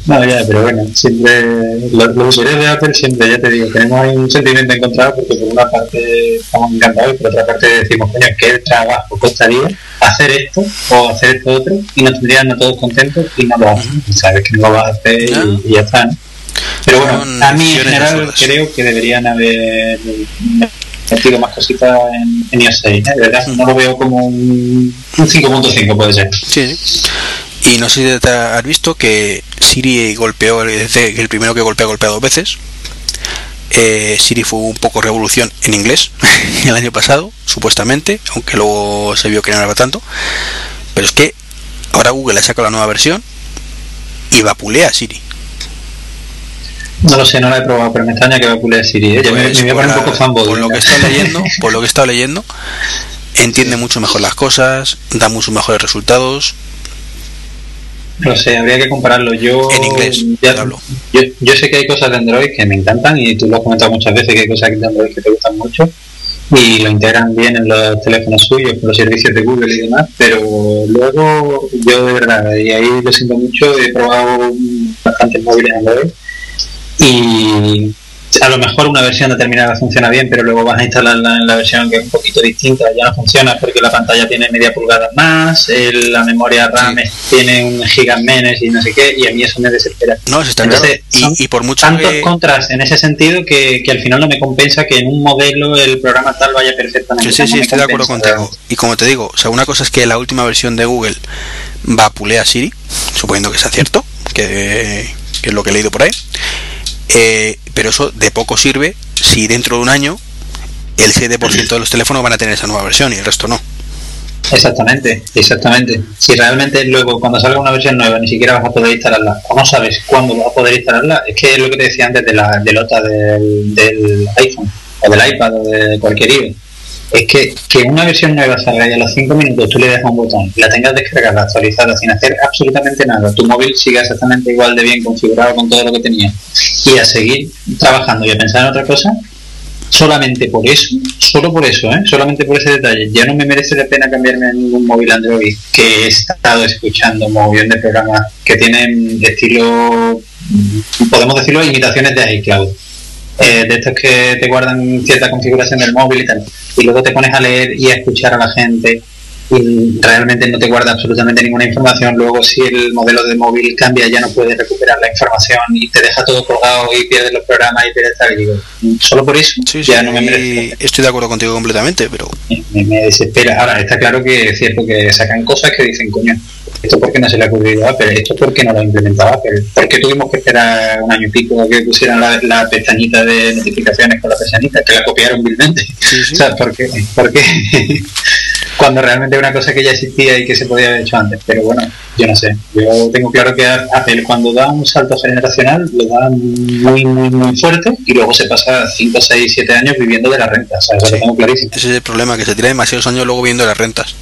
No, ya, pero bueno, siempre. Los, usuarios de Apple siempre, ya te digo, tenemos ahí un sentimiento encontrado porque por una parte estamos encantados y por otra parte decimos, coño, ¿qué trabajo costaría hacer esto o hacer esto otro? Y nos tendrían a todos contentos y no lo hacen. Sabes que no lo vas a hacer y, ya está. Pero bueno, a mí en general creo que deberían haber metido más cositas en, en iOS 6, ¿eh? de verdad, no lo veo como un, 5.5 puede ser. Sí, Y no sé si te has visto que Siri golpeó, el primero que golpea, golpea dos veces. Eh, Siri fue un poco revolución en inglés el año pasado, supuestamente, aunque luego se vio que no era tanto. Pero es que ahora Google ha sacado la nueva versión y vapulea a Siri. No lo sé, no la he probado, pero me extraña que vapule Siri. ¿eh? me, me, voy a poner un poco fanboy. Por lo que he leyendo, por lo que estado leyendo, entiende mucho mejor las cosas, da muchos mejores resultados. No sé, habría que compararlo. Yo, En inglés, ya- hablo. yo, yo sé que hay cosas de Android que me encantan y tú lo has comentado muchas veces que hay cosas de Android que te gustan mucho y lo integran bien en los teléfonos suyos con los servicios de Google y demás, pero luego yo de verdad, y ahí lo siento mucho, he probado bastantes móviles Android y a lo mejor una versión determinada funciona bien, pero luego vas a instalarla en la versión que es un poquito distinta, ya no funciona porque la pantalla tiene media pulgada más, el- la memoria RAM tiene un giga menos y no sé qué, y a mí eso me desespera. No, eso está Entonces, claro. son Y, y por mucho Tantos que... contras en ese sentido que, que al final no me compensa que en un modelo el programa tal vaya perfectamente. Sí, sí, sí, estoy de acuerdo contigo. Y como te digo, o sea, una cosa es que la última versión de Google va a pulear a Siri, suponiendo que sea cierto, que, que es lo que he leído por ahí. Eh, pero eso de poco sirve si dentro de un año el 7% de los teléfonos van a tener esa nueva versión y el resto no. Exactamente, exactamente. Si realmente luego cuando salga una versión nueva ni siquiera vas a poder instalarla o no sabes cuándo vas a poder instalarla, es que es lo que te decía antes de la del OTA del, del iPhone o del iPad o de cualquier iOS. Es que, que una versión nueva salga y a los 5 minutos tú le dejas un botón, la tengas descargada, actualizada, sin hacer absolutamente nada, tu móvil siga exactamente igual de bien configurado con todo lo que tenía y a seguir trabajando y a pensar en otra cosa, solamente por eso, solo por eso, ¿eh? solamente por ese detalle, ya no me merece la pena cambiarme a ningún móvil Android que he estado escuchando un montón de programas que tienen estilo, podemos decirlo, imitaciones de iCloud. Eh, de estos que te guardan cierta configuración del móvil y tal, y luego te pones a leer y a escuchar a la gente y realmente no te guarda absolutamente ninguna información. Luego, si el modelo de móvil cambia, ya no puedes recuperar la información y te deja todo colgado y pierdes los programas y pierdes tal. Y digo, solo por eso Sí, sí, ya no me merece. estoy de acuerdo contigo completamente, pero. Me, me desespera. Ahora, está claro que es cierto que sacan cosas que dicen, coño, esto porque no se le ha ocurrido a Apple, esto porque no lo ha implementado Apple, ¿por qué tuvimos que esperar un año y pico a que pusieran la, la pestañita de notificaciones con la pestañita, que la copiaron vilmente? sí, sí. O sea, ¿por qué? ¿Por qué? Cuando realmente es una cosa que ya existía y que se podía haber hecho antes. Pero bueno, yo no sé. Yo tengo claro que Apple cuando da un salto generacional lo da muy, muy, muy fuerte y luego se pasa 5, 6, 7 años viviendo de la renta. O sea, eso Sí. lo tengo clarísimo. ese es el problema, que se tira demasiados años luego viendo las rentas.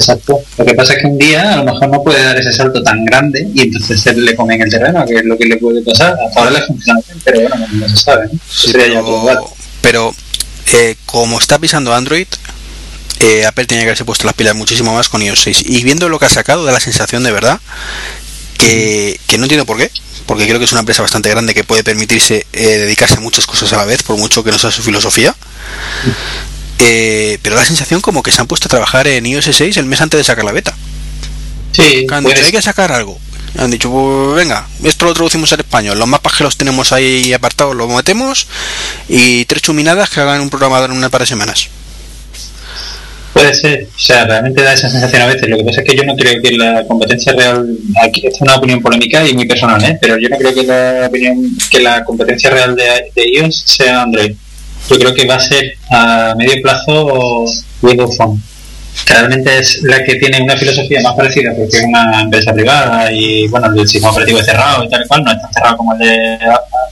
Exacto. Lo que pasa es que un día a lo mejor no puede dar ese salto tan grande y entonces se le comen el terreno, que es lo que le puede pasar. Hasta ahora le funciona bien, pero bueno, no, se sabe. ¿no? Sí, pero, pero, eh, como está pisando Android, eh, Apple tenía que haberse puesto las pilas muchísimo más con iOS 6. Y viendo lo que ha sacado, da la sensación de verdad que, que no entiendo por qué. Porque creo que es una empresa bastante grande que puede permitirse eh, dedicarse a muchas cosas a la vez, por mucho que no sea su filosofía. Eh, pero da la sensación como que se han puesto a trabajar en iOS 6 el mes antes de sacar la beta. Sí, han pues, hay que sacar algo. Han dicho, pues, venga, esto lo traducimos al español. Los mapas que los tenemos ahí apartados los metemos y tres chuminadas que hagan un programador en una par de semanas. Puede ser, o sea, realmente da esa sensación a veces. Lo que pasa es que yo no creo que la competencia real, aquí esta es una opinión polémica y muy personal, ¿eh? pero yo no creo que la opinión, que la competencia real de, de iOS sea Android. Yo creo que va a ser a medio plazo Windows Phone. Que realmente es la que tiene una filosofía más parecida porque es una empresa privada y bueno, el sistema operativo es cerrado y tal y cual, no es tan cerrado como el de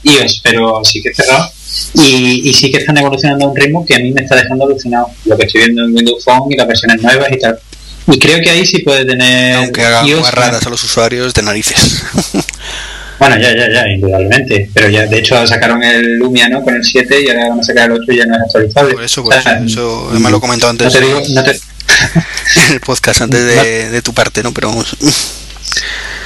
iOS, pero sí que es cerrado y, y sí que están evolucionando a un ritmo que a mí me está dejando alucinado lo que estoy viendo en Windows Phone y las versiones nuevas y tal y creo que ahí sí puede tener Aunque haga iOS, guarradas a los usuarios de narices. bueno ya ya ya indudablemente pero ya de hecho sacaron el Lumia ¿no? con el 7 y ahora van a sacar el 8 y ya no es actualizable por eso, por eso, eso además lo he comentado no antes te digo no te, en el podcast, antes de, de tu parte, ¿no? Pero vamos.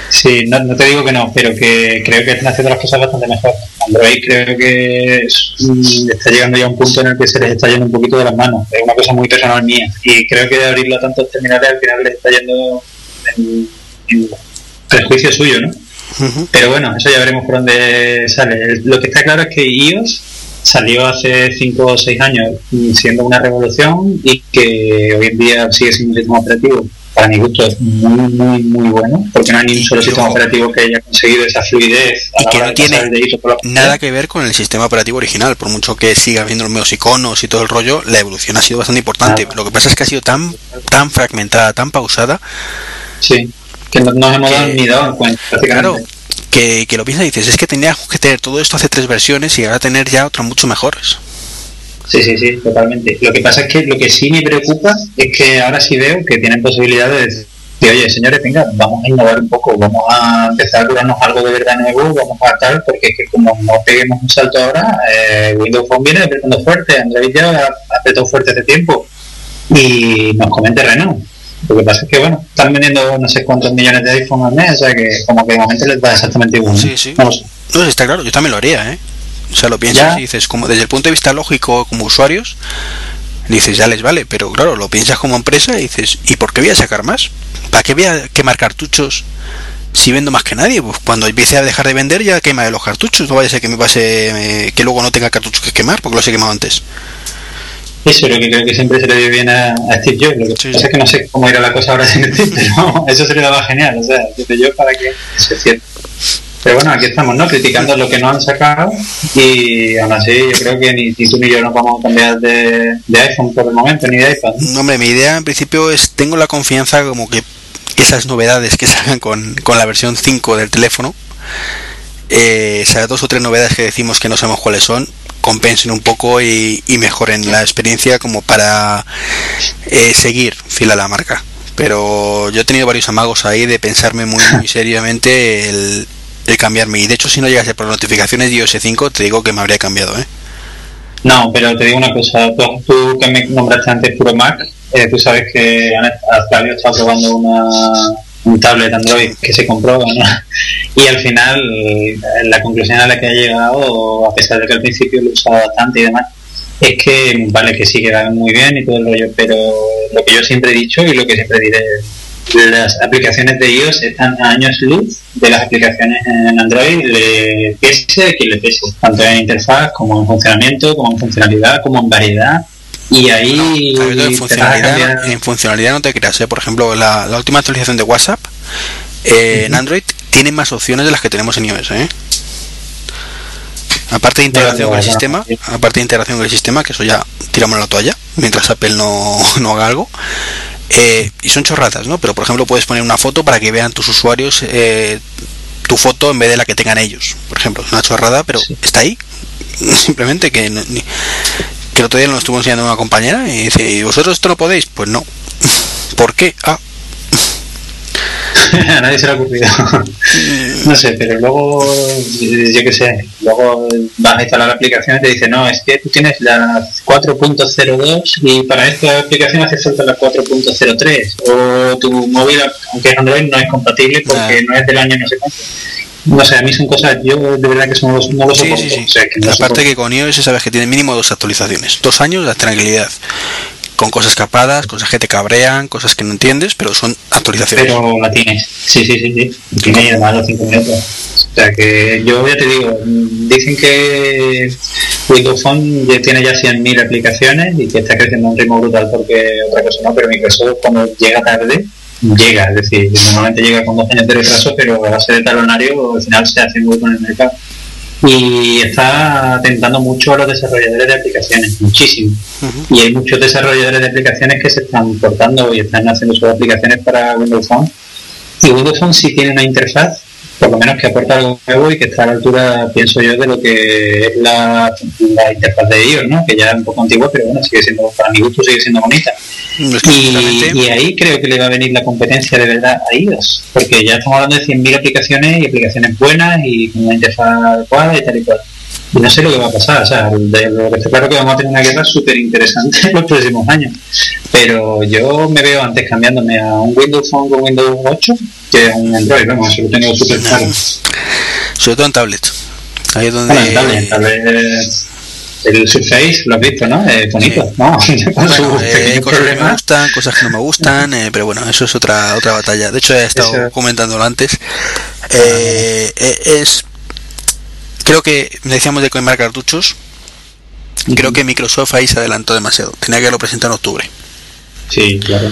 Sí, no, no te digo que no, pero que creo que están haciendo las cosas bastante mejor. Android creo que es- mm, está llegando ya a un punto en el que se les está yendo un poquito de las manos. Es una cosa muy personal mía. Y creo que de abrirlo a tantos terminales al final les está yendo en, en perjuicio suyo, ¿no? Pero bueno, eso ya veremos por dónde sale. Lo que está claro es que iOS salió hace 5 o 6 años siendo una revolución y que hoy en día sigue siendo un sistema operativo. Para mi gusto es muy, muy, muy bueno, porque no hay ni un solo sistema operativo que haya conseguido esa fluidez a Y la que hora no tiene por la. Nada que ver con el sistema operativo original, por mucho que siga viendo los mismos iconos y todo el rollo, la evolución ha sido bastante importante. Lo que pasa es que ha sido tan, tan fragmentada, tan pausada, Sí, que no nos hemos dado ni dado cuenta, prácticamente. claro, que, que lo piensas y dices, es que teníamos que tener todo esto hace tres versiones y ahora tener ya otras mucho mejores. Sí, sí, sí, totalmente. Lo que pasa es que lo que sí me preocupa es que ahora sí veo que tienen posibilidades de oye, señores, venga, vamos a innovar un poco, vamos a empezar a curarnos algo de verdad nuevo, vamos a tal, porque es que como no peguemos un salto ahora, eh, Windows Phone viene apretando fuerte, Android ya ha apretado fuerte hace tiempo y nos come terreno. Lo que pasa es que, bueno, están vendiendo no sé cuántos millones de iPhone al mes, o sea que como que de momento les da exactamente igual. Sí, sí. No, no, está claro, yo también lo haría, ¿eh? O sea, lo piensas y dices, como desde el punto de vista lógico como usuarios, dices, ya les vale, pero claro, lo piensas como empresa y dices, ¿y por qué voy a sacar más? ¿Para qué voy a quemar cartuchos si vendo más que nadie? Pues cuando empiece a dejar de vender ya quema de los cartuchos, no vaya a ser que me pase, eh, que luego no tenga cartuchos que quemar, porque los he quemado antes. Eso es lo que creo que siempre se le dio bien a, Steve Jobs. Lo que pasa es que no sé cómo irá la cosa ahora sin Steve, pero eso se le daba genial. O sea, Steve Jobs para que eso es cierto. Pero bueno, aquí estamos, ¿no? Criticando lo que no han sacado y aún así yo creo que ni, tú ni yo nos vamos a cambiar de, iPhone por el momento, ni de iPad. ¿no? hombre, mi idea en principio es, tengo la confianza como que esas novedades que salgan con, con la versión 5 del teléfono, eh, esas dos o tres novedades que decimos que no sabemos cuáles son, compensen un poco y, mejoren la experiencia como para eh, seguir fila a la marca. Pero yo he tenido varios amagos ahí de pensarme muy, muy seriamente el, el cambiarme. Y de hecho, si no llegase por notificaciones de iOS 5, te digo que me habría cambiado, ¿eh? No, pero te digo una cosa. Tú, que me nombraste antes puro Mac, eh, tú sabes que está probando una, un tablet Android que se compró ¿no? y al final la conclusión a la que ha llegado, a pesar de que al principio lo usaba bastante y demás, es que vale que sí que va muy bien y todo el rollo, pero lo que yo siempre he dicho y lo que siempre diré las aplicaciones de iOS están a años luz de las aplicaciones en Android, le pese a le pese, tanto en interfaz como en funcionamiento, como en funcionalidad, como en variedad. Y ahí. en, funcionalidad, en, funcionalidad, no te creas, ¿eh? por ejemplo, la, última actualización de WhatsApp eh, en Android tiene más opciones de las que tenemos en iOS. ¿eh? Aparte de integración con el sistema, aparte de integración con el sistema, que eso ya tiramos la toalla, mientras Apple no, no haga algo. Eh, y son chorradas, ¿no? Pero por ejemplo puedes poner una foto para que vean tus usuarios eh, tu foto en vez de la que tengan ellos. Por ejemplo, es una chorrada, pero está ahí. Simplemente que, que el otro día lo estuvo enseñando una compañera y dice, ¿y vosotros esto no podéis? Pues no. ¿Por qué? Ah, a nadie se le ha ocurrido. no sé, pero luego, yo qué sé, luego vas a instalar la aplicación y te dice, no, es que tú tienes la 4.02 y para esta aplicación hace falta la 4.03 o tu móvil, aunque es Android, no es compatible porque no es del año no sé cuánto. No sé, a mí son cosas, yo de verdad que son, no lo soporto. Aparte que con iOS sabes que tiene mínimo dos actualizaciones, dos años de tranquilidad con cosas capadas, cosas que te cabrean, cosas que no entiendes, pero son actualizaciones. Pero la tienes, sí, sí, sí, sí. Tiene además los 5 minutos. O sea que yo ya te digo, dicen que Windows Phone ya tiene ya 100.000 aplicaciones y que está creciendo a un ritmo brutal porque otra cosa no, pero Microsoft cuando llega tarde, llega, es decir, normalmente llega con dos años de retraso, pero a base de talonario al final se hace muy con el mercado y está atentando mucho a los desarrolladores de aplicaciones, muchísimo. Y hay muchos desarrolladores de aplicaciones que se están portando y están haciendo sus aplicaciones para Windows Phone. Y Windows Phone sí tiene una interfaz, por lo menos que aporta algo nuevo y que está a la altura, pienso yo, de lo que es la, interfaz de iOS, ¿no? que ya es un poco antigua, pero bueno, sigue siendo, para mi gusto, sigue siendo bonita. Y, ahí creo que le va a venir la competencia de verdad a iOS, porque ya estamos hablando de 100.000 aplicaciones y aplicaciones buenas y con una interfaz adecuada y tal y cual. Y no sé lo que va a pasar, o sea, de lo que está claro que vamos a tener una guerra súper interesante en los próximos años. Pero yo me veo antes cambiándome a un Windows Phone con Windows 8 que un Android, vamos, eso lo tengo súper claro. Sobre todo en tablet. Ahí es donde... en tablet, en tablet el Surface lo has visto, ¿no? Es bonito, ¿no? Eh, cosas que me gustan, cosas que no me gustan, eh, pero bueno, eso es otra otra batalla. De hecho, he estado comentándolo antes. Eh, es creo que decíamos de quemar cartuchos. Creo que Microsoft ahí se adelantó demasiado. Tenía que haberlo presentado en octubre. Sí, claro.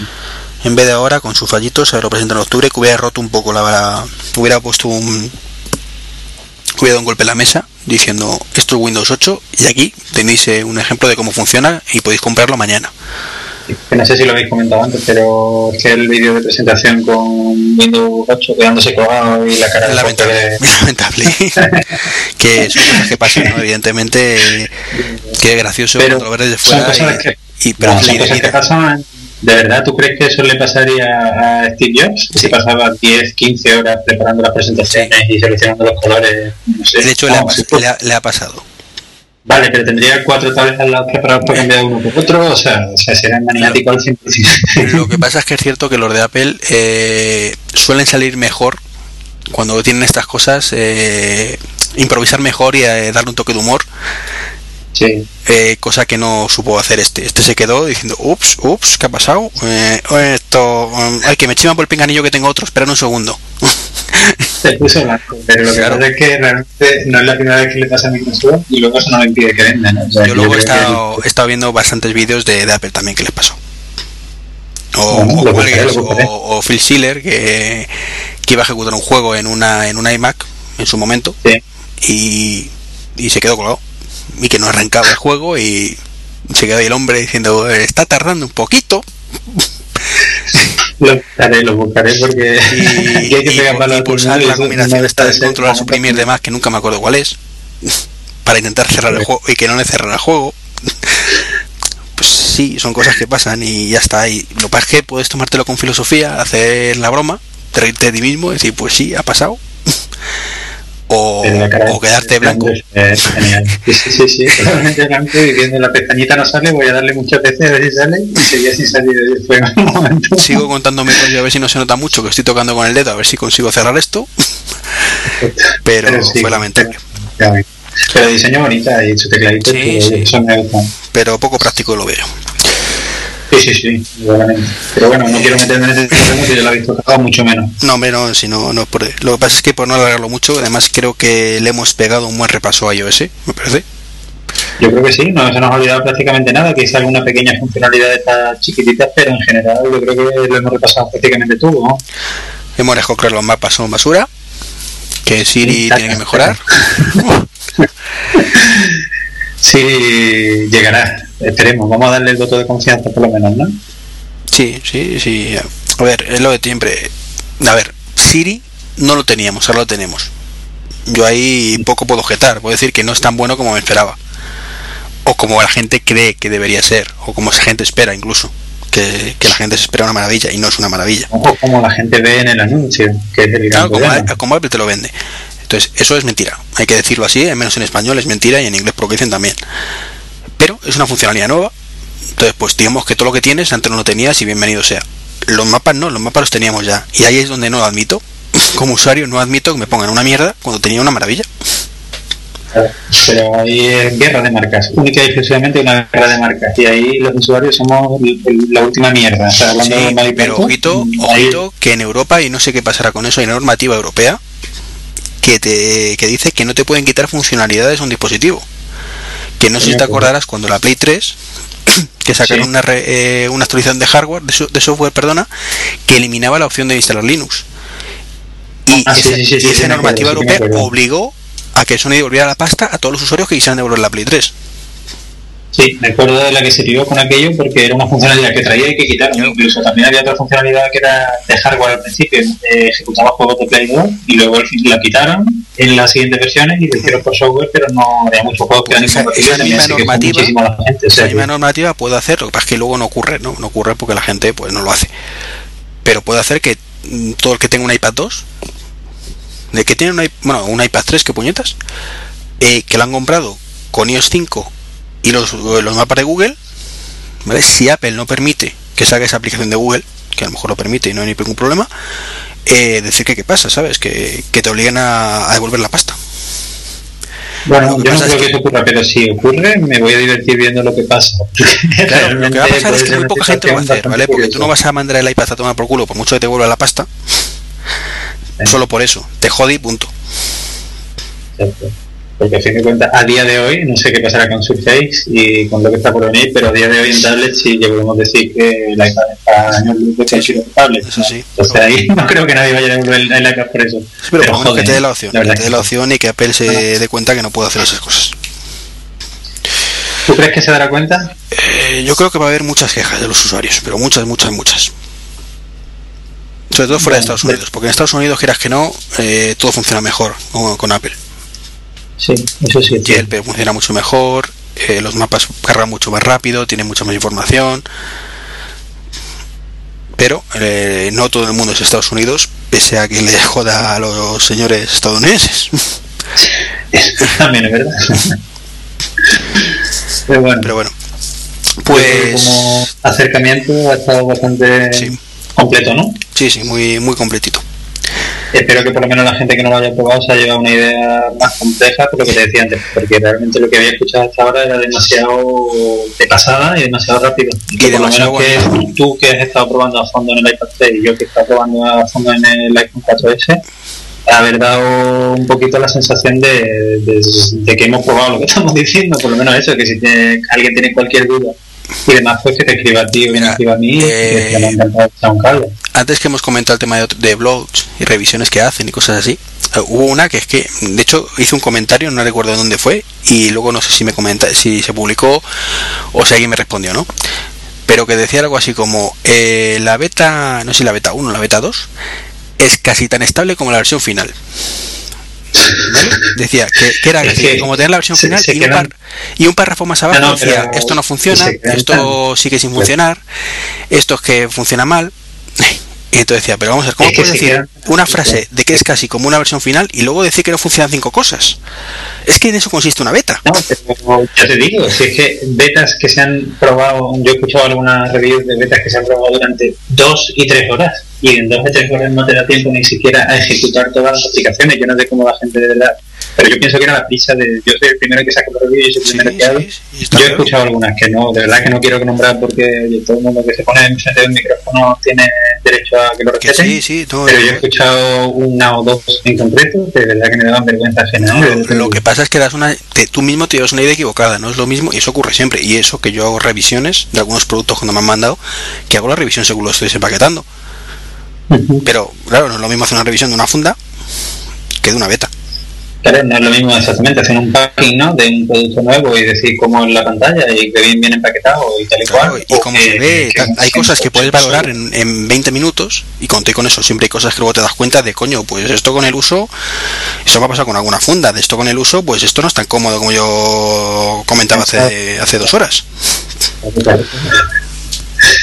En vez de ahora, con sus fallitos, haberlo presentado en octubre, que hubiera roto un poco la. hubiera puesto un. hubiera dado un golpe en la mesa diciendo esto es Windows 8 y aquí tenéis eh, un ejemplo de cómo funciona y podéis comprarlo mañana. no sé si lo habéis comentado antes, pero es que el vídeo de presentación con Windows 8 quedándose colgado y la cara de lamentable, lamentable. que son cosas que pasan, evidentemente, que es gracioso pero cuando lo ves desde fuera. Son cosas que, y, pero no, son cosas que pasan ¿De verdad tú crees que eso le pasaría a Steve Jobs? Se pasaba 10, 15 horas preparando las presentaciones y seleccionando los colores. No sé. De hecho, le ha, le, ha, le ha pasado. Vale, pero tendría cuatro tablets al lado preparados para cambiar uno por otro, o sea, o sea será maniático al 100%. Lo que pasa es que es cierto que los de Apple eh, suelen salir mejor cuando tienen estas cosas, eh, improvisar mejor y eh, darle un toque de humor. Sí. Eh, cosa que no supo hacer este. Este se quedó diciendo, ups, ups, ¿qué ha pasado? Eh, esto, um, ay, que me chivan por el pinganillo que tengo otro, espera un segundo. Se puso pero lo que Claro. pasa es que realmente no es la primera vez que le pasa a Microsoft y luego eso no le impide que venda, ¿no? O sea, Yo luego he creo que- estado, he estado viendo bastantes vídeos de, de Apple también que les pasó. O, Bueno, o buscaré, o- o Phil Schiller que, que iba a ejecutar un juego en una en un iMac en su momento Sí. y, y se quedó colgado y que no arrancaba el juego y se quedó ahí el hombre diciendo está tardando un poquito Lo buscaré, lo buscaré porque y, hay que y- pegar y el pulsar y la combinación esta puede de controlar suprimir demás que nunca me acuerdo cuál es para intentar cerrar el juego y que no le cerrara el juego. Pues sí son cosas que pasan y ya está. Y lo que pasa es que puedes tomártelo con filosofía hacer la broma te reírte de ti mismo y decir pues sí ha pasado o, quedarte blanco. Es genial. Sí, sí, sí, totalmente blanco y viendo la pestañita no sale, voy a darle muchas veces a ver si sale y seguía sin salir después en un momento. sigo contando mi rollo a ver si no se nota mucho que estoy tocando con el dedo a ver si consigo cerrar esto. Pero Pero sí, fue lamentable. Pero diseño bonita y su tecladito, Sí, que pero poco práctico lo veo Sí, sí, sí, igualmente. Pero bueno, no quiero meterme en ese tema que yo lo he visto tocado mucho menos. No, no, si no, no es por... Lo que pasa es que por no alargarlo mucho, además creo que le hemos pegado un buen repaso a iOS, me parece. Yo creo que sí, no se nos ha olvidado prácticamente nada, quizá alguna pequeña funcionalidad de estas chiquititas, pero en general yo creo que lo hemos repasado prácticamente todo, ¿no? Hemos dejado que los mapas son basura, que Siri tiene que mejorar. Sí, llegará, esperemos, vamos a darle el voto de confianza por lo menos, ¿no? Sí, sí, sí. A ver, es lo de siempre. A ver, Siri no lo teníamos, ahora lo tenemos. Yo ahí poco puedo objetar, puedo decir que no es tan bueno como me esperaba. O como la gente cree que debería ser, o como la gente espera incluso. Que, que la gente se espera una maravilla y no es una maravilla. Ojo, como la gente ve en el anuncio, que es el Claro, como, como Apple te lo vende. Entonces, eso es mentira. Hay que decirlo así, al menos en español es mentira y en inglés por lo que dicen también. Pero es una funcionalidad nueva. Entonces, pues digamos que todo lo que tienes antes no lo tenías y bienvenido sea. Los mapas no, los mapas los teníamos ya. Y ahí es donde no lo admito. Como usuario no admito que me pongan una mierda cuando tenía una maravilla. Pero es guerra de marcas, única y exclusivamente una guerra de marcas. Y ahí los usuarios somos la última mierda. O sea, hablando Sí, de mal y pero ojito, ojito, que en Europa, y no sé qué pasará con eso, hay normativa europea que te que dice que no te pueden quitar funcionalidades a un dispositivo. Que no sé si te acordarás cuando la Play 3, que sacaron Sí. una, re- eh, una actualización de hardware, de, so- de software, perdona, que eliminaba la opción de instalar Linux. Y Ah, esa, sí, esa normativa europea obligó a que Sony devolviera la pasta a todos los usuarios que quisieran devolver la Play 3. Sí, me acuerdo de la que se tiró con aquello porque era una funcionalidad que traía y que quitaron. Incluso también había otra funcionalidad que era de hardware al principio, eh, ejecutaba juegos de Play 2 y luego al fin la quitaron en las siguientes versiones y lo hicieron por software, pero no había muchos juegos que eran Esa- incompatibles también, misma normativa- la gente. o misma normativa puede hacer, lo que pasa es que luego no ocurre, ¿no? No ocurre porque la gente pues no lo hace. Pero puede hacer que mm, todo el que tenga un iPad 2, de que tiene un, bueno, un iPad 3, que puñetas, eh, que lo han comprado con iOS 5 y los, los mapas de Google, ¿vale? Si Apple no permite que salga esa aplicación de Google, que a lo mejor lo permite y no hay ningún problema, eh, decir que qué pasa, ¿sabes? Que, que te obliguen a, a devolver la pasta. Bueno, yo no pasa es creo que que- eso ocurra, pero si ocurre, me voy a divertir viendo lo que pasa. Claro, lo que va a pasar es que muy poca gente lo va a hacer, ¿vale? Porque tú no vas a mandar el iPad a tomar por culo por mucho que te vuelva la pasta. Solo por eso. Te jode y punto. Exacto. Porque a fin de cuentas, a día de hoy, no sé qué pasará con Surface y con lo que está por venir, pero a día de hoy en tablet sí ya podemos decir que el iPad está años luz de que sido tablet. Eso sí. Entonces ahí no creo que nadie vaya a devolver el, el iPad por eso. Sí, pero, menos joder, que te dé la opción. la que te dé que la sí. opción y que Apple se Bueno. dé cuenta que no puede hacer esas cosas. ¿Tú crees que se dará cuenta? Eh, yo creo que va a haber muchas quejas de los usuarios, pero muchas, muchas, muchas. Sobre todo fuera de Estados Unidos, porque en Estados Unidos, quieras que no, eh, todo funciona mejor con, con Apple. Sí, eso sí. sí. GLP funciona mucho mejor, eh, los mapas cargan mucho más rápido, tienen mucha más información. pero eh, no todo el mundo es Estados Unidos, pese a que le joda a los señores estadounidenses. También es verdad. Pero bueno, Pero bueno, pues pues como acercamiento ha estado bastante Sí. completo, ¿no? sí, sí, muy, muy completito. Espero que por lo menos la gente que no lo haya probado se haya llevado una idea más compleja por lo que te decía antes, porque realmente lo que había escuchado hasta ahora era demasiado de pasada y demasiado rápido. Y por lo menos que tú que has estado probando a fondo en el iPad 3 y yo que he estado probando a fondo en el iPhone 4S, haber dado un poquito la sensación de, de- de que hemos probado lo que estamos diciendo, por lo menos eso, que si tiene- alguien tiene cualquier duda y demás, que te escriba a ti o que me Mira, escriba a mí, eh, que me ha encantado echar un cable. Antes que hemos comentado el tema de, de blogs y revisiones que hacen y cosas así, eh, hubo una que es que, de hecho, hice un comentario, no recuerdo dónde fue, y luego no sé si me comenta, si se publicó o si alguien me respondió, ¿no? Pero que decía algo así como, eh, la beta, no sé si la beta 1 o la beta 2, es casi tan estable como la versión final. ¿Vale? Decía que, que era que como tener la versión se- final se y, un par- y un párrafo más abajo No, no, decía, esto no funciona, esto sigue sin funcionar, esto es que funciona mal. Y entonces decía, pero vamos a ver, ¿cómo Es puedes decir quedan- una frase de que es casi como una versión final y luego decir que no funcionan cinco cosas? Es que en eso consiste una beta. No, pero ya te digo, si es que betas que se han probado, yo he escuchado algunas reviews de betas que se han probado durante dos y tres horas, y en dos y tres horas no te da tiempo ni siquiera a ejecutar todas las aplicaciones. Yo no sé cómo la gente de verdad. Pero yo pienso que era la prisa de. Yo soy el primero que saca los reviews y soy el Sí, primero que hago. sí, sí, está Yo he escuchado algunas que no, de verdad que no quiero nombrar porque oye, todo el mundo que se pone enfrente del micrófono tiene derecho a que lo respeten. pero yo he escuchado una o dos en concreto que de verdad que me daban vergüenza ajena. No, ¿eh? lo, lo que pasa es que das una, te- tú mismo te llevas una idea equivocada, no es lo mismo y eso ocurre siempre. Y eso que yo hago revisiones de algunos productos cuando me han mandado, que hago la revisión según lo estoy Pero claro, no es lo mismo hacer una revisión de una funda que de una beta. Claro, no es lo mismo exactamente hacer un packing ¿no? de un producto nuevo y decir cómo es la pantalla y que bien viene empaquetado y tal y Claro, cual. y cómo se ve, que- hay que- cosas que puedes valorar en, en 20 minutos y conté con eso. Siempre hay cosas que luego te das cuenta de, coño, pues esto con el uso, eso me ha pasado con alguna funda, de esto con el uso, pues esto no es tan cómodo como yo comentaba hace, hace dos horas.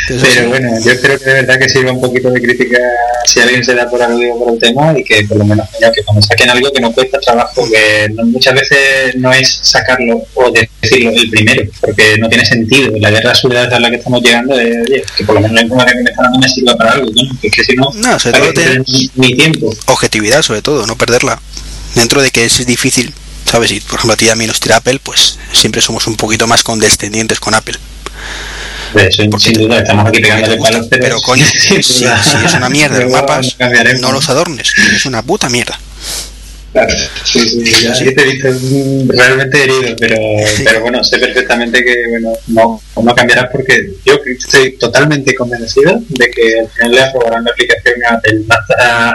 Entonces, Pero bueno, yo espero que de verdad que sirva un poquito de crítica si alguien se da por aludido por el tema y que por lo menos coño, que cuando saquen algo que no cuesta trabajo, que no- muchas veces no es sacarlo o decirlo el primero, porque no tiene sentido. La guerra absurda a la que estamos llegando es oye, que por lo menos la información que me está dando me sirva para algo, que es que si no, No, sobre ¿para todo qué te- perder mi, mi tiempo? objetividad sobre todo, no perderla. Dentro de que es difícil, ¿sabes? Y por ejemplo a ti y a mí nos tira Apple, pues siempre somos un poquito más condescendientes con Apple. De eso, Porque sin duda, estamos aquí pegándole palos, pero, Pero coño, si, si es una mierda los mapas, no los adornes, es una puta mierda. Claro, sí, sí, ya Sí. te he visto realmente herido, pero, Sí. pero bueno, sé perfectamente que bueno, no, no cambiarás porque yo estoy totalmente convencido de que al final le aprobarán la aplicación a, Apple más- a,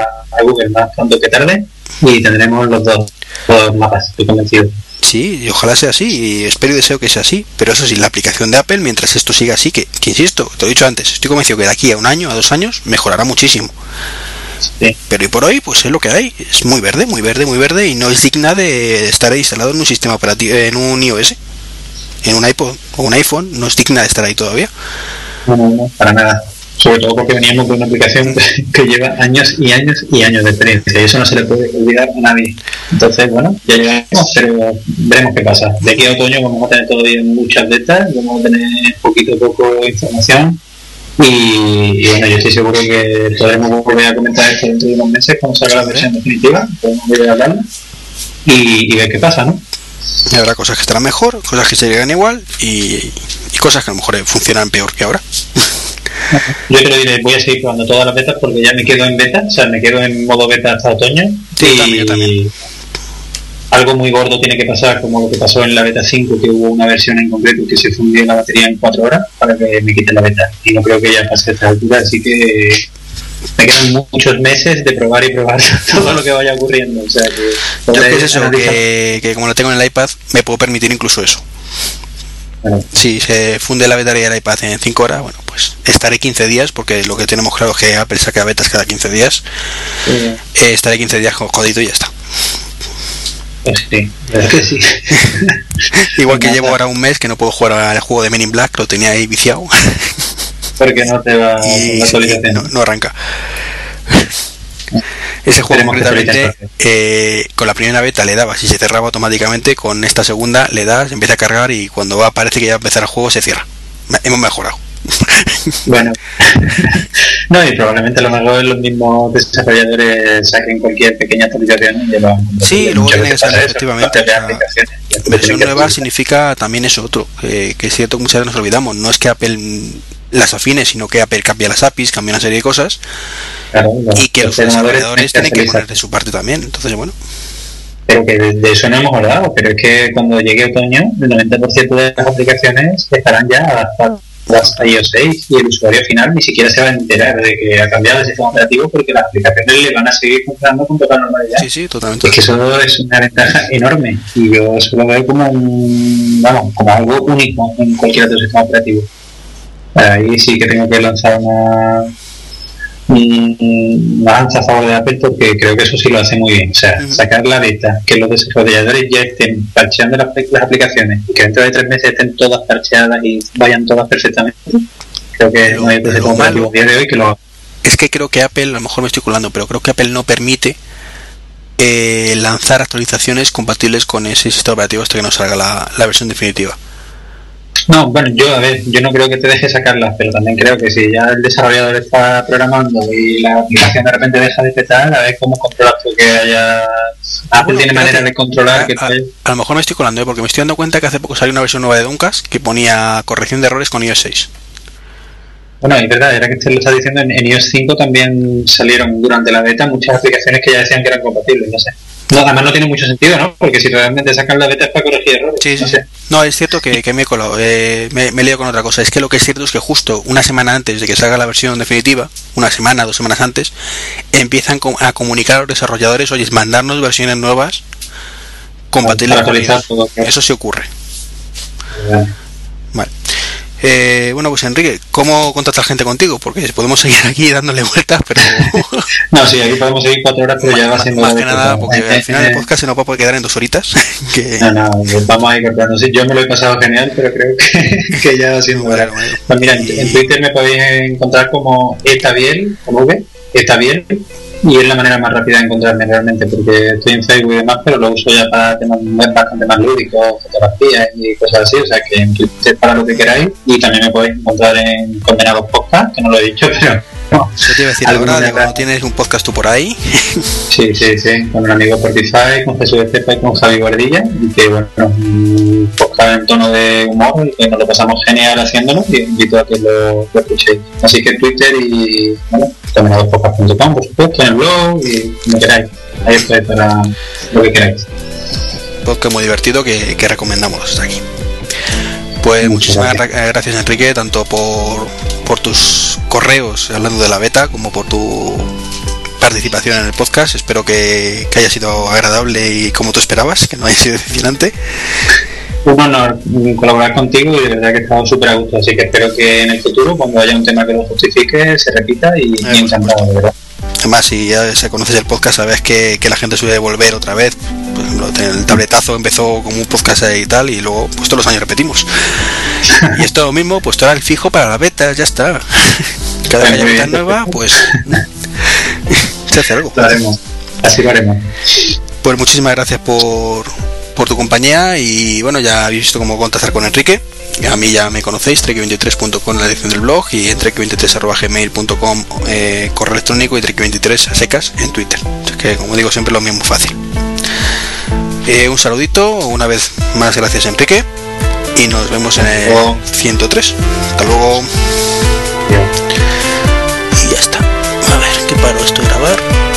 a- a Google más pronto que tarde y tendremos los dos, dos mapas, estoy convencido. Sí, y ojalá sea así, y espero y deseo que sea así. Pero eso sí, la aplicación de Apple, mientras esto siga así, que, que insisto, te lo he dicho antes, estoy convencido que de aquí a un año, a dos años, mejorará muchísimo. Sí. Pero y por hoy, pues es lo que hay. Es muy verde, muy verde, muy verde y no es digna de estar instalado en un sistema operativo, en un iOS, en un iPod o un iPhone. No es digna de estar ahí todavía. No, no, no, para nada. Sobre todo porque veníamos de una aplicación que lleva años y años y años de experiencia y eso no se le puede olvidar a nadie. Entonces, bueno, ya llegaremos, pero veremos qué pasa. De aquí a otoño vamos a tener todavía muchas betas, vamos a tener poquito a poco información y, y bueno, yo estoy seguro que podremos volver a comentar esto dentro de unos meses cuando salga la versión definitiva, podemos volver a hablar y, y ver qué pasa, ¿no? Y habrá cosas que estarán mejor, cosas que se llegan igual y, y cosas que a lo mejor funcionan peor que ahora. Yo te lo diré, voy a seguir probando todas las betas porque ya me quedo en beta, o sea, me quedo en modo beta hasta otoño. Sí, y también, yo también. algo muy gordo tiene que pasar, como lo que pasó en la beta 5, que hubo una versión en concreto que se fundió la batería en 4 horas para que me quite la beta. Y no creo que ya pase a esta altura, así que me quedan muchos meses de probar y probar todo lo que vaya ocurriendo. O sea, que Yo es eso, analizar- que, que como lo tengo en el iPad, me puedo permitir incluso eso. Si se funde la batería del iPad en 5 horas, bueno, pues estaré 15 días, porque lo que tenemos claro es que Apple saca betas cada 15 días. eh, Eh, estaré 15 días con jodido y ya está. pues sí, la verdad que sí. Igual que llevo ahora un mes que no puedo jugar al juego de Men in Black, lo tenía ahí viciado. porque no te va y la sí, actualización. no, no arranca. Ese juego actualice. eh, con la primera beta le dabas y se cerraba automáticamente, con esta segunda le das, empieza a cargar y cuando va parece que ya va a empezar el juego se cierra. Hemos mejorado. Bueno, no, y probablemente a lo mejor los mismos desarrolladores saquen cualquier pequeña actualización y compatible. Sí, luego tiene que ser efectivamente, Versión nueva significa también eso otro, que, que es cierto que muchas veces nos olvidamos, no es que Apple las afine, sino que Apple cambia las APIs, cambia una serie de cosas Claro, y que los programadores desarrolladores tienen que poner de su parte también. Entonces, bueno, Pero que de, eso no hemos hablado, pero es que cuando llegue otoño, el 90% de las aplicaciones estarán ya adaptadas a iOS 6 y el usuario final ni siquiera se va a enterar de que ha cambiado el sistema operativo porque las aplicaciones le van a seguir funcionando con total normalidad. sí, sí, totalmente. Es que eso es una ventaja enorme y yo eso lo veo como un, vamos, como algo único en cualquier otro sistema operativo. Ahí sí que tengo que lanzar una, un- una lanza a favor de Apple porque creo que eso sí lo hace muy bien. O sea, sacar la beta, que los desarrolladores ya estén parcheando las, las aplicaciones y que dentro de tres meses estén todas parcheadas y vayan todas perfectamente. Creo que Pero- no hay día de hoy que lo haga. Es que creo que Apple, a lo mejor me estoy colando, pero creo que Apple no permite eh, lanzar actualizaciones compatibles con ese sistema operativo hasta que no salga la, la versión definitiva. No, bueno, yo a ver, yo no creo que te deje sacarlas, pero también creo que si ya el desarrollador está programando y la aplicación de repente deja de petar, a ver cómo controlas tú que haya... Apple Bueno, tiene manera de controlar que a, a lo mejor me estoy colando, ¿eh? porque me estoy dando cuenta que hace poco salió una versión nueva de Duncas que ponía corrección de errores con iOS 6. Bueno, es verdad, era que usted lo está diciendo, en, en iOS 5 también salieron durante la beta muchas aplicaciones que ya decían que eran compatibles, no sé. No, además no tiene mucho sentido, ¿no? Porque si realmente sacan la beta es para corregir errores. Sí, sí, no sí. No, es cierto que, que me he colado. eh, me, me liado con otra cosa. Es que lo que es cierto es que justo una semana antes de que salga la versión definitiva, una semana, dos semanas antes, empiezan a comunicar a los desarrolladores, oye, mandarnos versiones nuevas compatibles con ellos. Eso sí ocurre. Vale. Eh, bueno, pues Enrique, ¿cómo contacta la gente contigo? Porque podemos seguir aquí dándole vueltas, pero No, sí, aquí podemos seguir cuatro horas, pero ya va siendo... más que nada, porque Eh, al final el eh, podcast se nos va a poder quedar en dos horitas. que, No, no, pues vamos a ir cortando. Sí, yo me lo he pasado genial, pero creo que, que ya sido hora. Bueno, bueno. Pues mira, en, Y- en Twitter me podéis encontrar como Etabiel, con V, Etabiel, y es la manera más rápida de encontrarme realmente, porque estoy en Facebook y demás, pero lo uso ya para temas bastante más lúdicos, fotografías y cosas así, o sea que en Twitter para lo que queráis, y también me podéis encontrar en Condenados Podcast, que no lo he dicho, pero no, Eso te iba a decir Alguna ahora, digo, otra- ¿no tienes un podcast tú por ahí? Sí, sí, sí, con un amigo Portify, con Jesús Estepa y con Javi Guardilla, y que bueno, un podcast en tono de humor y que nos lo pasamos genial haciéndolo y os invito a que lo, lo escuchéis. Así que Twitter y bueno, terminadospodcast.com, por supuesto, en el blog y como queráis. Ahí estoy para lo que queráis. podcast muy divertido que, que recomendamos aquí. Pues Muchas muchísimas gracias. gra- gracias Enrique, tanto por, por tus correos hablando de la beta como por tu participación en el podcast. Espero que, que haya sido agradable y como tú esperabas, que no haya sido decepcionante. Un honor colaborar contigo y de verdad que he estado súper a gusto, así que espero que en el futuro, cuando haya un tema que lo justifique, se repita y, por y encantado, de verdad. Además, si ya se conoces el podcast, sabes que, que la gente suele volver otra vez. Por ejemplo, el tabletazo empezó como un podcast y tal, y luego pues todos los años repetimos. Y esto lo mismo, pues todo era el fijo para la beta, ya está. Cada vez que haya beta nueva, pues se hace algo. Lo haremos, así lo haremos. Pues muchísimas gracias por, por tu compañía y bueno, ya habéis visto cómo contactar con Enrique. A mí ya me conocéis, trek23.com en la dirección del blog y en trek23.gmail.com eh, correo electrónico y trek23 a secas en Twitter. Sea que como digo siempre lo mismo fácil. Eh, un saludito, una vez más gracias Enrique y nos vemos en el luego. 103. Hasta luego y ya está. A ver, que paro esto de grabar.